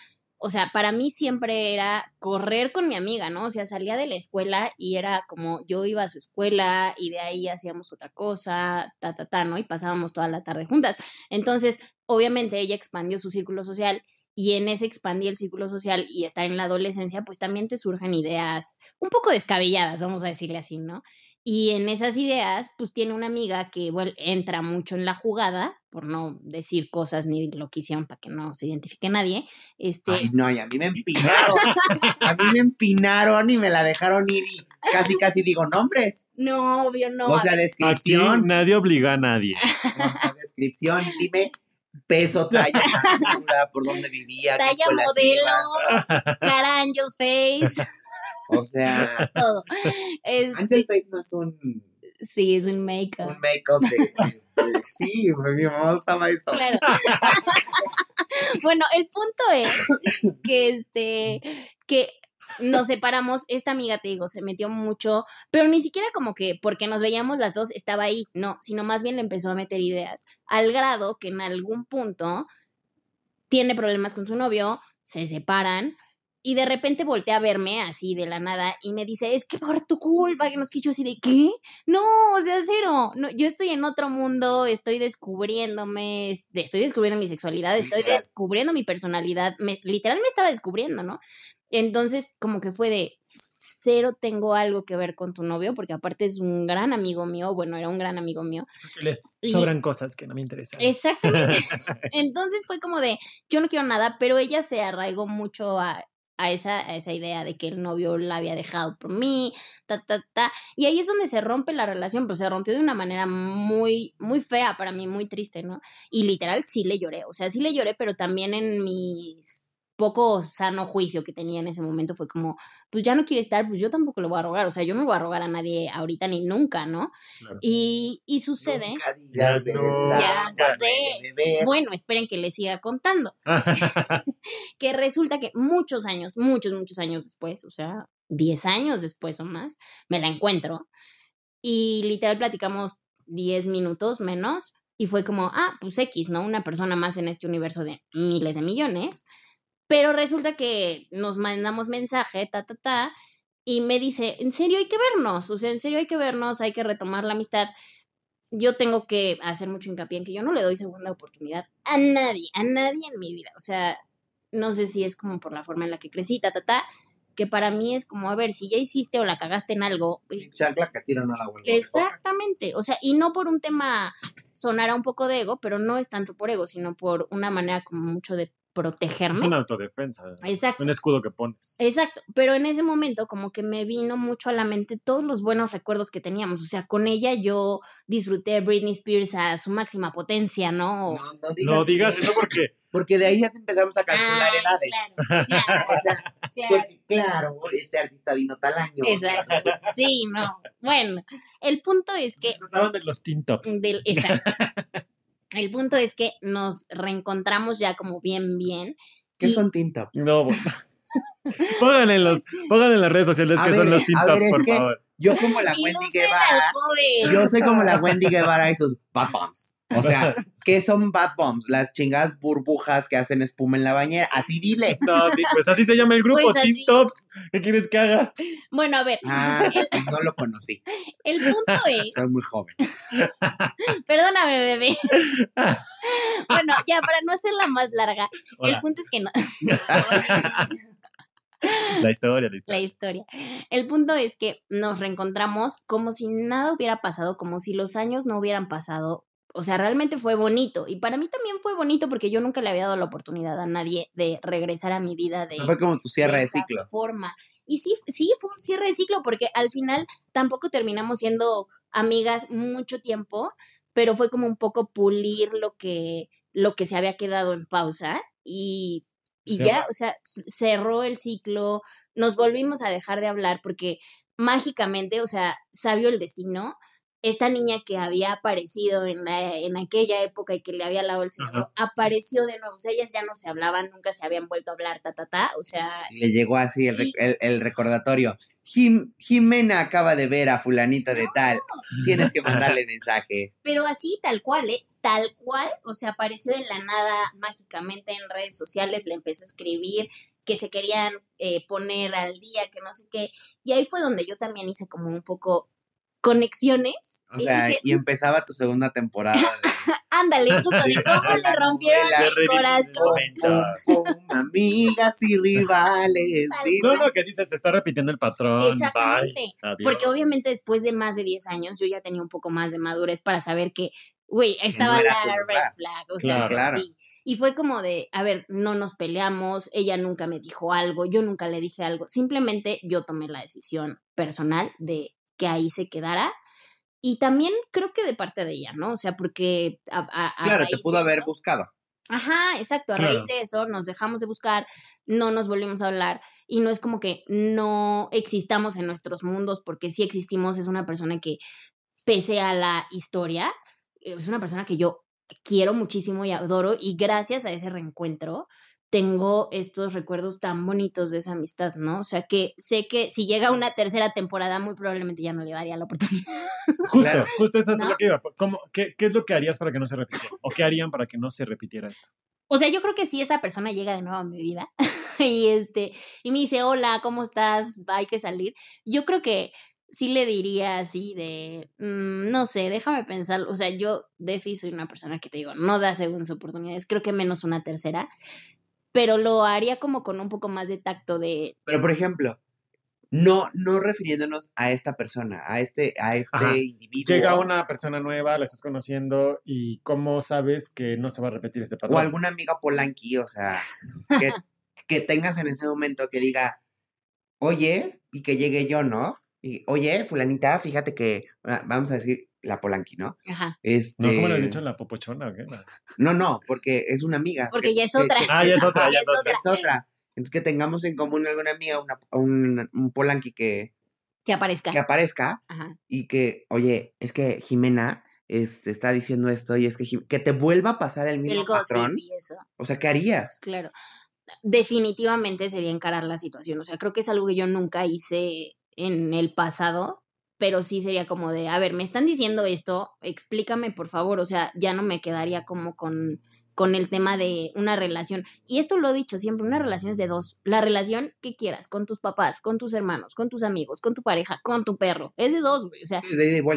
O sea, para mí siempre era correr con mi amiga, ¿no? O sea, salía de la escuela y era como yo iba a su escuela y de ahí hacíamos otra cosa, ta, ta, ta, ¿no? Y pasábamos toda la tarde juntas. Entonces, obviamente ella expandió su círculo social y en ese expandir el círculo social y estar en la adolescencia, pues también te surgen ideas un poco descabelladas, vamos a decirle así, ¿no? Y en esas ideas, pues tiene una amiga que bueno, entra mucho en la jugada, por no decir cosas ni lo que hicieron para que no se identifique nadie. Este, Ay, no, y a mí me empinaron. A mí me empinaron y me la dejaron ir y casi, casi digo nombres. no, obvio, no. o sea, Aquí descripción. nadie obliga a nadie. descripción, dime peso, talla, por dónde vivía. talla modelo, cara angel face, O sea, todo. Este, Angel Face no es un, sí, es un make-up. un make-up de, de- de- Sí, mi mamá usaba eso. Claro. bueno, el punto es que este que nos separamos, esta amiga, te digo, se metió mucho, pero ni siquiera como que porque nos veíamos las dos estaba ahí, no, sino más bien le empezó a meter ideas, al grado que en algún punto tiene problemas con su novio, se separan. Y de repente voltea a verme así de la nada y me dice, es que por tu culpa, que nos quiso así de, ¿qué? No, o sea, cero. No, yo estoy en otro mundo, estoy descubriéndome, es- estoy descubriendo mi sexualidad, estoy descubriendo mi personalidad. Me, literal me estaba descubriendo, ¿no? Entonces, como que fue de, cero tengo algo que ver con tu novio, porque aparte es un gran amigo mío, bueno, era un gran amigo mío. Le Y- sobran cosas que no me interesan. Exactamente. Entonces fue como de, yo no quiero nada, pero ella se arraigó mucho a, a esa, a esa idea de que el novio la había dejado por mí, ta, ta, ta. Y ahí es donde se rompe la relación, pero se rompió de una manera muy, muy fea para mí, muy triste, ¿no? Y literal sí le lloré, o sea, sí le lloré, pero también en mis poco sano juicio que tenía en ese momento fue como, pues ya no quiere estar, pues yo tampoco le voy a rogar, o sea, yo no voy a rogar a nadie ahorita ni nunca, ¿no? Claro. Y, y sucede... Nunca digas de Ya sé. Bueno, esperen que les siga contando. que resulta que muchos años, muchos, muchos años después, o sea, 10 años después o más, me la encuentro y literal platicamos 10 minutos menos y fue como, ah, pues X, ¿no? Una persona más en este universo de miles de millones. Pero resulta que nos mandamos mensaje, ta, ta, ta, y me dice, en serio hay que vernos, o sea, en serio hay que vernos, hay que retomar la amistad. Yo tengo que hacer mucho hincapié en que yo no le doy segunda oportunidad a nadie, a nadie en mi vida. O sea, no sé si es como por la forma en la que crecí, ta, ta, ta, que para mí es como, a ver, si ya hiciste o la cagaste en algo, Chancla que tira no la. Exactamente, o sea, y no por un tema sonara un poco de ego, pero no es tanto por ego, sino por una manera como mucho de es protegerme. una autodefensa. Exacto. Un escudo que pones. Exacto, pero en ese momento como que me vino mucho a la mente todos los buenos recuerdos que teníamos, o sea, con ella yo disfruté Britney Spears a su máxima potencia, ¿no? No, no digas, No digas eso porque Porque de ahí ya te empezamos a calcular Ay, edades. claro, claro, O sea, claro. porque claro, este artista vino tal año. Exacto. Sí, no. Bueno, el punto es que disfrutaban de los teen tops. Del, exacto. El punto es que nos reencontramos ya como bien, bien. ¿Qué Y- son teen tops? No. pongan en los, pongan en las redes sociales A que son los es por que- favor. Yo como la Wendy Guevara, yo soy como la Wendy Guevara y sus bad bombs. O sea, ¿qué son bad bombs? Las chingadas burbujas que hacen espuma en la bañera. Así dile. No, pues así se llama el grupo, Pues Teen. Tops. ¿Qué quieres que haga? Bueno, a ver, Ah, no lo conocí. el punto es, Soy muy joven. perdóname, bebé. Bueno, ya para no hacerla más larga, el punto es que no, la historia, la la historia. historia. El punto es que nos reencontramos como si nada hubiera pasado, como si los años no hubieran pasado. O sea, realmente fue bonito. Y para mí también fue bonito porque yo nunca le había dado la oportunidad a nadie de regresar a mi vida de, Fue como tu cierre de esa ciclo. forma. Y sí, sí, fue un cierre de ciclo porque al final tampoco terminamos siendo amigas mucho tiempo, pero fue como un poco pulir lo que, lo que se había quedado en pausa y, y Sí. ya, o sea, cerró el ciclo, nos volvimos a dejar de hablar porque mágicamente, o sea, sabio el destino, esta niña que había aparecido en, la, en aquella época y que le había lavado el cerebro, apareció de nuevo, o sea, ellas ya no se hablaban, nunca se habían vuelto a hablar, ta, ta, ta, o sea, le llegó así el, rec- Y- el- el recordatorio. Jim- Jimena acaba de ver a fulanita de tal. Tienes que mandarle mensaje. pero así tal cual, ¿eh? Tal cual, o sea, apareció de la nada mágicamente en redes sociales, le empezó a escribir que se querían eh, poner al día, que no sé qué, y ahí fue donde yo también hice como un poco conexiones. O y sea, dije, y empezaba tu segunda temporada. de- ándale, justo de cómo le rompieron el corazón. Amigas y rivales. No, no, que dices, te está repitiendo el patrón. Exactamente. Bye. Adiós. Porque obviamente después de más de 10 años yo ya tenía un poco más de madurez para saber que, güey, estaba la red flag. O sea, Claro. Claro. sí. Y fue como de, a ver, no nos peleamos, ella nunca me dijo algo, yo nunca le dije algo. Simplemente yo tomé la decisión personal de que ahí se quedara. Y también creo que de parte de ella, ¿no? O sea, porque a, a- a Claro, te pudo haber eso- buscado. Ajá, exacto. A Claro. raíz de eso nos dejamos de buscar, no nos volvimos a hablar y no es como que no existamos en nuestros mundos, porque sí existimos, es una persona que, pese a la historia, es una persona que yo quiero muchísimo y adoro y gracias a ese reencuentro tengo estos recuerdos tan bonitos de esa amistad, ¿no? O sea, que sé que si llega una tercera temporada, muy probablemente ya no le daría la oportunidad. Justo, Claro. justo eso es ¿No? lo que iba. ¿Cómo, qué, ¿Qué es lo que harías para que no se repitiera? ¿O qué harían para que no se repitiera esto? O sea, yo creo que si esa persona llega de nuevo a mi vida y este y me dice, "Hola, ¿cómo estás? Hay que salir." Yo creo que sí le diría así de, mm, no sé, déjame pensar, o sea, yo Defi soy una persona que te digo, no da segundas oportunidades, creo que menos una tercera, pero lo haría como con un poco más de tacto de, Pero, por ejemplo, no, no refiriéndonos a esta persona, a este, a este Ajá. individuo. Llega una persona nueva, la estás conociendo y cómo sabes que no se va a repetir este o patrón. alguna amiga polanqui, o sea, que, que tengas en ese momento que diga, oye, y que llegue yo, ¿no? Y, oye, fulanita, fíjate que, ah, vamos a decir, la polanqui, ¿no? ajá, Este, ¿No? ¿Cómo le has dicho la popochona o qué? No, no, porque es una amiga. porque que- ya es otra. que- Ah, ya es otra, ya es otra. es otra. Entonces, que tengamos en común alguna amiga, una, un, un polanqui que, que aparezca. que aparezca Ajá. y que, oye, es que Jimena este, está diciendo esto y es que, que te vuelva a pasar el mismo El patrón. y eso. O sea, ¿qué harías? Claro. Definitivamente sería encarar la situación. O sea, creo que es algo que yo nunca hice en el pasado, pero sí sería como de, a ver, me están diciendo esto, explícame por favor. O sea, ya no me quedaría como con, con el tema de una relación. Y esto lo he dicho siempre, una relación es de dos. La relación que quieras, con tus papás, con tus hermanos, con tus amigos, con tu pareja, con tu perro. Es de dos, güey. O sea,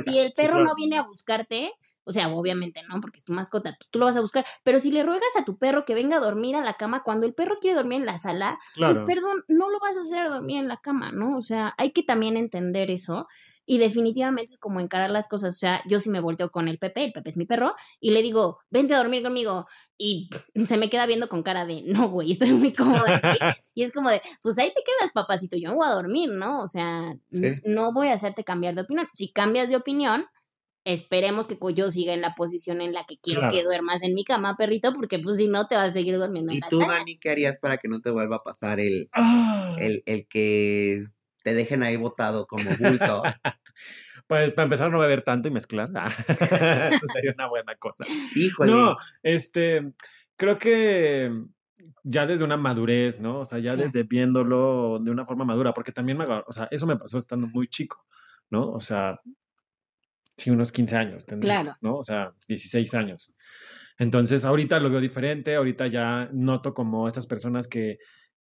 si el perro no viene a buscarte, o sea, obviamente no, porque es tu mascota, tú, tú lo vas a buscar, pero si le ruegas a tu perro que venga a dormir a la cama cuando el perro quiere dormir en la sala, Claro. pues perdón, no lo vas a hacer dormir en la cama, ¿no? O sea, hay que también entender eso. Y definitivamente es como encarar las cosas. O sea, yo sí me volteo con el Pepe, el Pepe es mi perro, y le digo, vente a dormir conmigo. Y se me queda viendo con cara de, no, güey, estoy muy cómoda aquí". Y es como de, pues ahí te quedas, papacito, yo no voy a dormir, ¿no? O sea, Sí. no voy a hacerte cambiar de opinión. Si cambias de opinión, esperemos que yo siga en la posición en la que quiero Claro. que duermas en mi cama, perrito, porque pues si no te vas a seguir durmiendo en ¿Y la tú, sala. Dani, qué harías para que no te vuelva a pasar el, Ah. el, el que te dejen ahí botado como bulto? Pues para empezar no beber tanto y mezclar. Ah, Eso sería una buena cosa. Híjole. No, este, creo que ya desde una madurez, ¿no? O sea, ya desde viéndolo de una forma madura, porque también me, o sea, eso me pasó estando muy chico, ¿no? O sea, sí, unos 15 años tendría, Claro. ¿no? O sea, 16 años. Entonces, ahorita lo veo diferente, ahorita ya noto como estas personas que,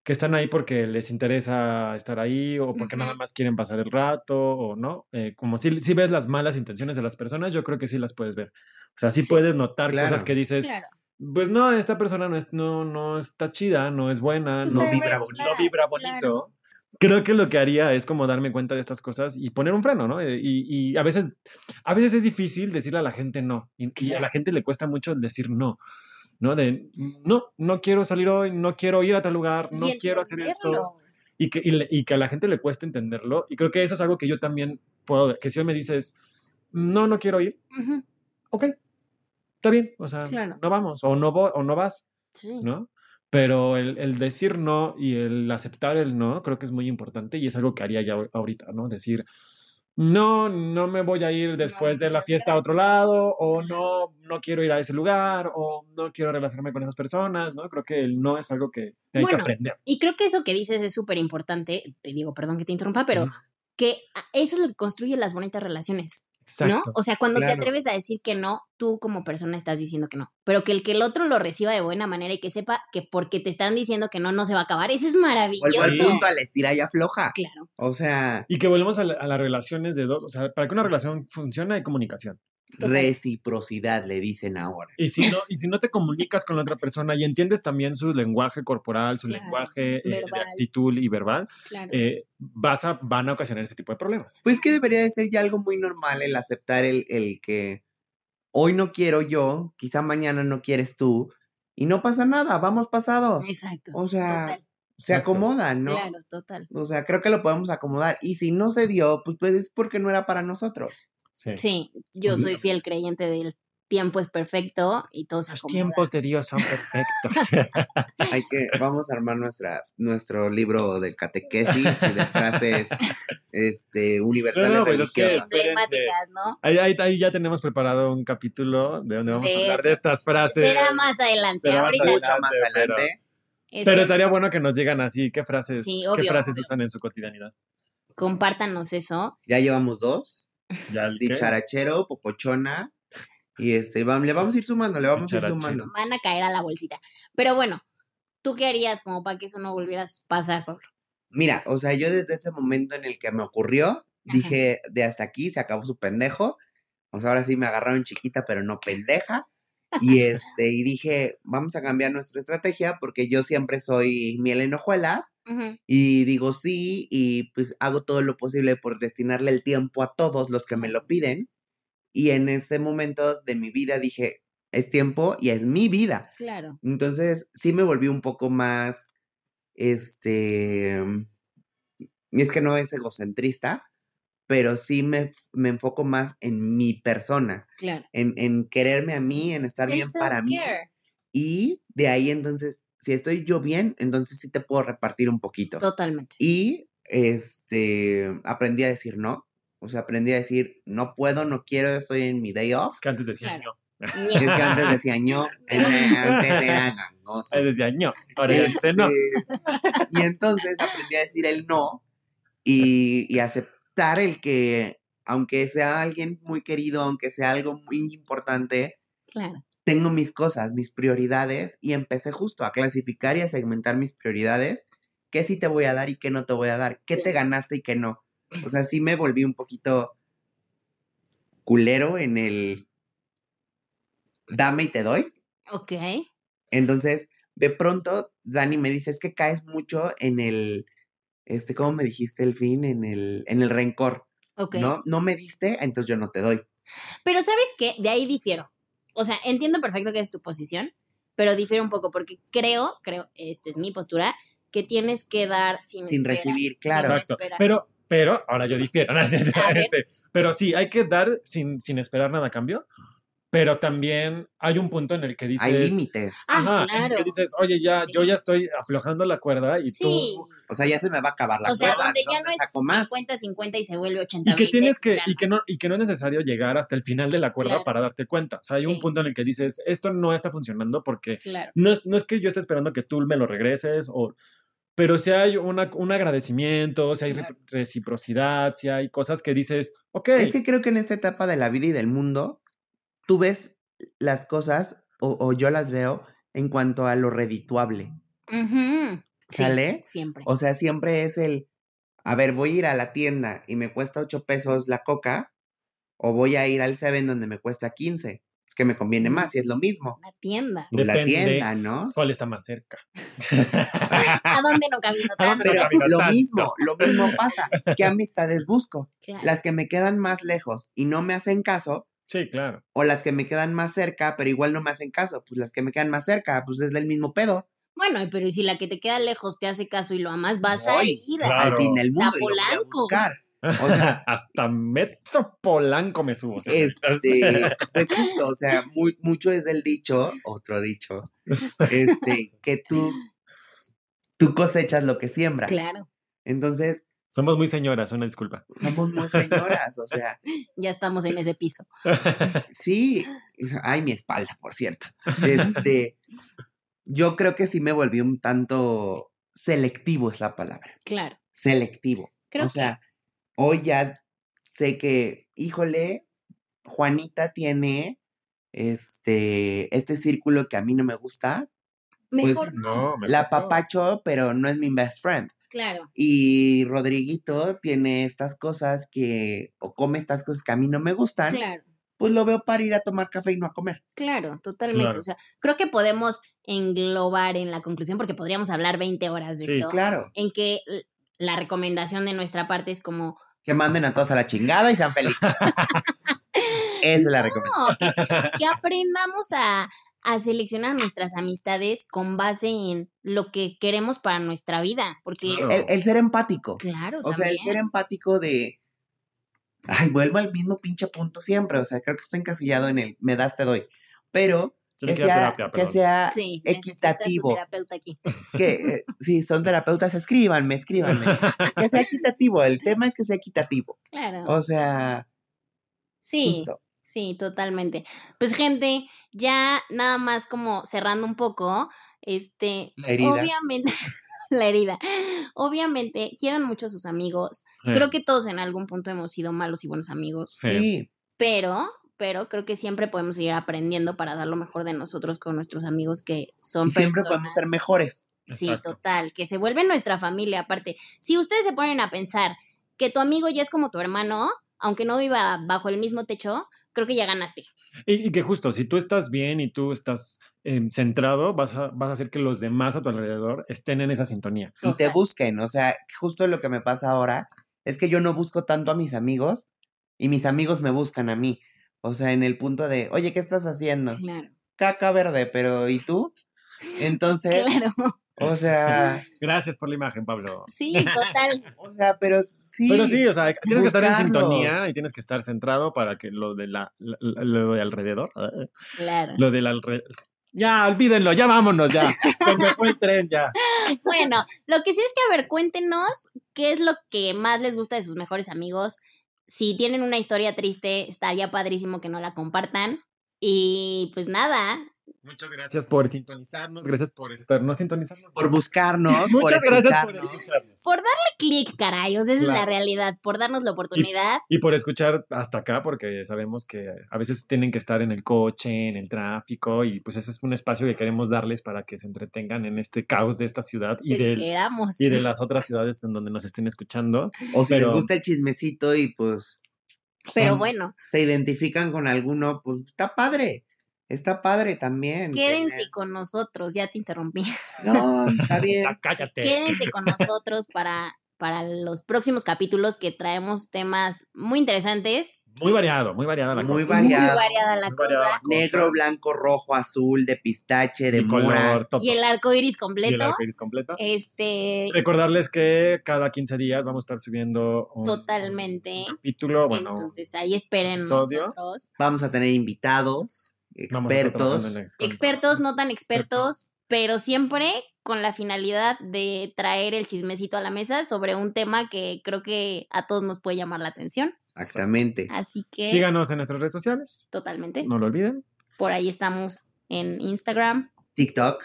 que están ahí porque les interesa estar ahí o porque nada Ujú. más quieren pasar el rato o no. Eh, como si, si ves las malas intenciones de las personas, yo creo que sí las puedes ver. O sea, sí, Sí, puedes notar claro. cosas que dices, Claro. pues no, esta persona no, es, no, no está chida, no es buena, no vibra, no vibra claro. bonito. Creo que lo que haría es como darme cuenta de estas cosas y poner un freno, ¿no? Eh, Y, y a veces, a veces es difícil decirle a la gente no. Y, y a la gente le cuesta mucho decir no. ¿No? De no, no quiero salir hoy, no quiero ir a tal lugar, no quiero hacer esto. Y que, y, que a la gente le cueste entenderlo. Y creo que eso es algo que yo también puedo, que si hoy me dices, no, no quiero ir, Ujú, ok, está bien, o sea, Claro. no vamos, o no, o no vas, Sí. ¿no? Pero el, el decir no y el aceptar el no, creo que es muy importante y es algo que haría ya ahor- ahorita, ¿no? Decir, no, no me voy a ir después de la fiesta a otro lado, o no, no quiero ir a ese lugar, o no quiero relacionarme con esas personas, ¿no? Creo que el no es algo que hay que aprender. Y creo que eso que dices es súper importante. Te digo, perdón que te interrumpa, pero que eso es lo que construye las bonitas relaciones, ¿no? O sea, cuando te atreves a decir que no, tú como persona estás diciendo que no. Pero que el que el otro lo reciba de buena manera y que sepa que porque te están diciendo que no, no se va a acabar. Eso es Vuelvo maravilloso. al Sí. punto, a la estira y afloja. Claro. O sea, Y que volvemos a, la- a las relaciones de dos, o sea, para que una relación funcione hay comunicación. Reciprocidad le dicen ahora. Y si no, y si no te comunicas con la otra persona y entiendes también su lenguaje corporal, su Claro, lenguaje eh, de verbal. actitud y verbal, Claro. eh, vas a, van a ocasionar este tipo de problemas. Pues que debería de ser ya algo muy normal el aceptar el, el que hoy no quiero yo, quizá mañana no quieres tú, y no pasa nada, vamos pasado. Exacto. O sea, total. se Exacto. acomodan, ¿no? Claro, total. O sea, creo que lo podemos acomodar. Y si no se dio, pues, pues es porque no era para nosotros. Sí. Sí, yo soy fiel creyente del tiempo es perfecto y todo se Los tiempos de Dios son perfectos. Hay que, vamos a armar nuestra, nuestro libro de catequesis y de frases este, universales No, pues es que- religiosas. Emblemáticas, ¿no? ahí, ahí- ahí ya tenemos preparado un capítulo de donde vamos a hablar de estas frases. Será más adelante. Será más Ahorita adelante. Mucho más pero- adelante. Pero estaría bueno que nos digan así qué frases, Sí, qué frases obvio. usan en su cotidianidad. compártanos eso. Ya llevamos dos. Ya? Dicharachero, popochona. Y este, le vamos a ir sumando, le vamos a ir sumando. Van a caer a la bolsita. Pero bueno, ¿tú qué harías como para que eso no volvieras a pasar, Pablo? Mira, o sea, yo desde ese momento en el que me ocurrió, dije, de hasta aquí se acabó su pendejo. O sea, ahora sí me agarraron chiquita, pero no pendeja. Y este, y dije, vamos a cambiar nuestra estrategia porque yo siempre soy miel en hojuelas. Y digo sí, y pues hago todo lo posible por destinarle el tiempo a todos los que me lo piden. Y en ese momento de mi vida dije, es tiempo y es mi vida. Claro. Entonces sí me volví un poco más, este, y es que no es egocentrista, pero sí me, me enfoco más en mi persona, Claro. en, en quererme a mí, en estar El bien para mí. Y de ahí entonces, si estoy yo bien, entonces sí te puedo repartir un poquito. Totalmente. Y este, aprendí a decir no. O sea, aprendí a decir, no puedo, no quiero, estoy en mi day off. Es que antes decía Claro. Y es que antes decía eh, antes era gangoso. Antes decía ño. Ahora dice no. Este, Y entonces aprendí a decir el no y, y aceptar el que, aunque sea alguien muy querido, aunque sea algo muy importante, Claro. tengo mis cosas, mis prioridades y empecé justo a clasificar y a segmentar mis prioridades. ¿Qué sí te voy a dar y qué no te voy a dar? ¿Qué te ganaste y qué no? O sea, sí me volví un poquito culero en el dame y te doy. Ok. Entonces, de pronto, Dani me dice, es que caes mucho en el, este, ¿cómo me dijiste el fin? En el, en el rencor, Ok. ¿no? No me diste, entonces yo no te doy. Pero ¿sabes qué? De ahí difiero. O sea, entiendo perfecto que es tu posición, pero difiero un poco porque creo, creo, esta es mi postura, que tienes que dar sin, Sin esperar, recibir, sin claro. Exacto. esperar. Pero, pero, ahora yo difiero. este, pero sí, hay que dar sin, sin esperar nada a cambio. Pero también hay un punto en el que dices. Hay límites. Ah, Ajá, en el claro. que dices, oye, ya, yo Sí. ya estoy aflojando la cuerda y Sí. O sea, ya se me va a acabar la O sea, cuerda, donde ¿de ya dónde no es saco más? 50-50 y se vuelve 80 Y que tienes que, claro. y que no, y que no es necesario llegar hasta el final de la cuerda Claro. para darte cuenta. O sea, hay un Sí. punto en el que dices, esto no está funcionando porque Claro. no es, no es que yo esté esperando que tú me lo regreses, o, pero si hay una, un agradecimiento, si hay Claro. reciprocidad, si hay cosas que dices, ok, Es que creo que en esta etapa de la vida y del mundo, tú ves las cosas, o, o yo las veo, en cuanto a lo redituable. ¿Sale? siempre. O sea, siempre es el, a ver, voy a ir a la tienda y me cuesta 8 pesos la coca, o voy a ir al Seven donde me cuesta 15, que me conviene más y es lo mismo. La tienda. Pues la Depende. tienda, ¿no? ¿cuál está más cerca? ¿A dónde no camino ¿A dónde tanto? no Pero camino lo tanto. mismo, lo mismo pasa. ¿Qué amistades busco? Claro. Las que me quedan más lejos y no me hacen caso, Sí, claro. o las que me quedan más cerca, pero igual no me hacen caso. Pues las que me quedan más cerca, pues es del mismo pedo. Bueno, pero ¿y si la que te queda lejos te hace caso y lo amas, vas a ir. claro. Al fin del mundo y lo voy a Polanco. buscar. O sea, Hasta Metro Polanco me subo. Este, pues justo, o sea, muy, mucho es el dicho, otro dicho, este, que tú, tú cosechas lo que siembras. Claro, Entonces, Somos muy señoras, una disculpa. somos muy señoras, o sea, ya estamos en ese piso. sí, ay, mi espalda, por cierto. Este, yo creo que sí me volví un tanto selectivo, es la palabra, Claro. selectivo. Creo o sea, hoy ya sé que, híjole, Juanita tiene este, este círculo que a mí no me gusta, que pues, mejor No, me la papacho, pero no es mi best friend. Claro, Y Rodriguito tiene estas cosas que, o come estas cosas que a mí no me gustan, claro, pues lo veo para ir a tomar café y no a comer. claro, totalmente. Claro. O sea, creo que podemos englobar en la conclusión, porque podríamos hablar 20 horas de Sí, esto, Claro, en que la recomendación de nuestra parte es como, que manden a todos a la chingada y sean felices. Esa es la recomendación. no, que, que aprendamos a, a seleccionar nuestras amistades con base en lo que queremos para nuestra vida, porque, Claro. El, el ser empático. claro, O sea, el ser empático de. Ay, vuelvo al mismo pinche punto siempre. O sea, creo que estoy encasillado en el me das, te doy. Pero que sea, terapia, que sea Sí, equitativo. terapeuta aquí. Que eh, si son terapeutas, escríbanme, escríbanme. que sea equitativo. El tema es que sea equitativo. Claro. O sea, sí, justo. Sí, totalmente. Pues gente, ya nada más como cerrando un poco, Este, La herida. obviamente, la herida. Obviamente, quieran mucho a sus amigos. Creo que todos en algún punto hemos sido malos y buenos amigos, Sí. Sí. pero, pero creo que siempre podemos seguir aprendiendo para dar lo mejor de nosotros con nuestros amigos que son Y siempre personas- podemos ser mejores. Sí, Exacto. total, que se vuelve nuestra familia. Aparte, si ustedes se ponen a pensar que tu amigo ya es como tu hermano, aunque no viva bajo el mismo techo, creo que ya ganaste. Y, y que justo, si tú estás bien y tú estás em, centrado, vas a, vas a hacer que los demás a tu alrededor estén en esa sintonía. Y te busquen. O sea, justo lo que me pasa ahora es que yo no busco tanto a mis amigos y mis amigos me buscan a mí. O sea, en el punto de, oye, ¿qué estás haciendo? Claro. Caca verde, pero ¿y tú? Entonces, Claro. O sea, Gracias por la imagen, Pablo. Sí, total. o sea, pero sí. Pero sí, o sea, tienes que estar en sintonía y tienes que estar centrado para que lo de la, lo de alrededor, eh, Claro. lo del alrededor. Ya, olvídenlo, ya vámonos, ya. Se me fue el tren, ya. Bueno, lo que sí es que, a ver, cuéntenos qué es lo que más les gusta de sus mejores amigos. Si tienen una historia triste, estaría padrísimo que no la compartan. Y pues nada, Muchas gracias por sintonizarnos, gracias por estar, no sintonizarnos. Por buscarnos. Muchas por gracias por escucharnos. por darle clic, caray, o sea, esa es la realidad, por darnos la oportunidad. Y por escuchar hasta acá, porque sabemos que a veces tienen que estar en el coche, en el tráfico, y pues ese es un espacio que queremos darles para que se entretengan en este caos de esta ciudad y, del, y de las otras ciudades en donde nos estén escuchando. O si les gusta el chismecito y pues Pero son- bueno, se identifican con alguno, pues está padre. Está padre también. quédense tener- con nosotros, ya te interrumpí. No, está bien. Cállate. Quédense con nosotros para, para los próximos capítulos que traemos temas muy interesantes. Muy variado, muy variada la Muy cosa. variado. Muy variada la Muy cosa. variada la cosa. Negro, blanco, rojo, azul, de pistache, de color. Y el arco iris Y el completo. arcoíris completo. Este, Recordarles que cada 15 días vamos a estar subiendo un, Totalmente. un capítulo, bueno, entonces ahí esperen episodio. nosotros. Vamos a tener invitados, expertos. Expertos, no tan expertos, pero siempre con la finalidad de traer el chismecito a la mesa sobre un tema que creo que a todos nos puede llamar la atención. Exactamente. Así que, Síganos en nuestras redes sociales, totalmente. no lo olviden. Por ahí estamos en Instagram. TikTok.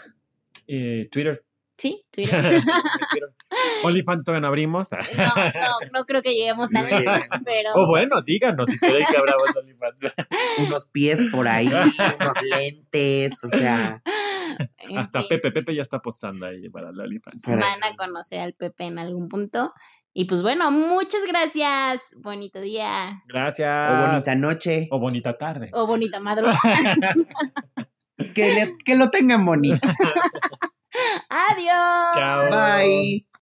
Y Twitter. Sí, Twitter. OnlyFans todavía no abrimos. No, no, no creo que lleguemos tan lejos, pero O bueno, díganos si quieren que abramos OnlyFans. Unos pies por ahí, unos lentes, o sea. Hasta Pepe, Pepe ya está posando ahí para el OnlyFans. Para- van a conocer al Pepe en algún punto. Y pues bueno, muchas gracias. Bonito día Gracias. O bonita noche. O bonita tarde. o bonita madrugada. Que, le- que lo tengan bonito. Adiós. Chao. Bye.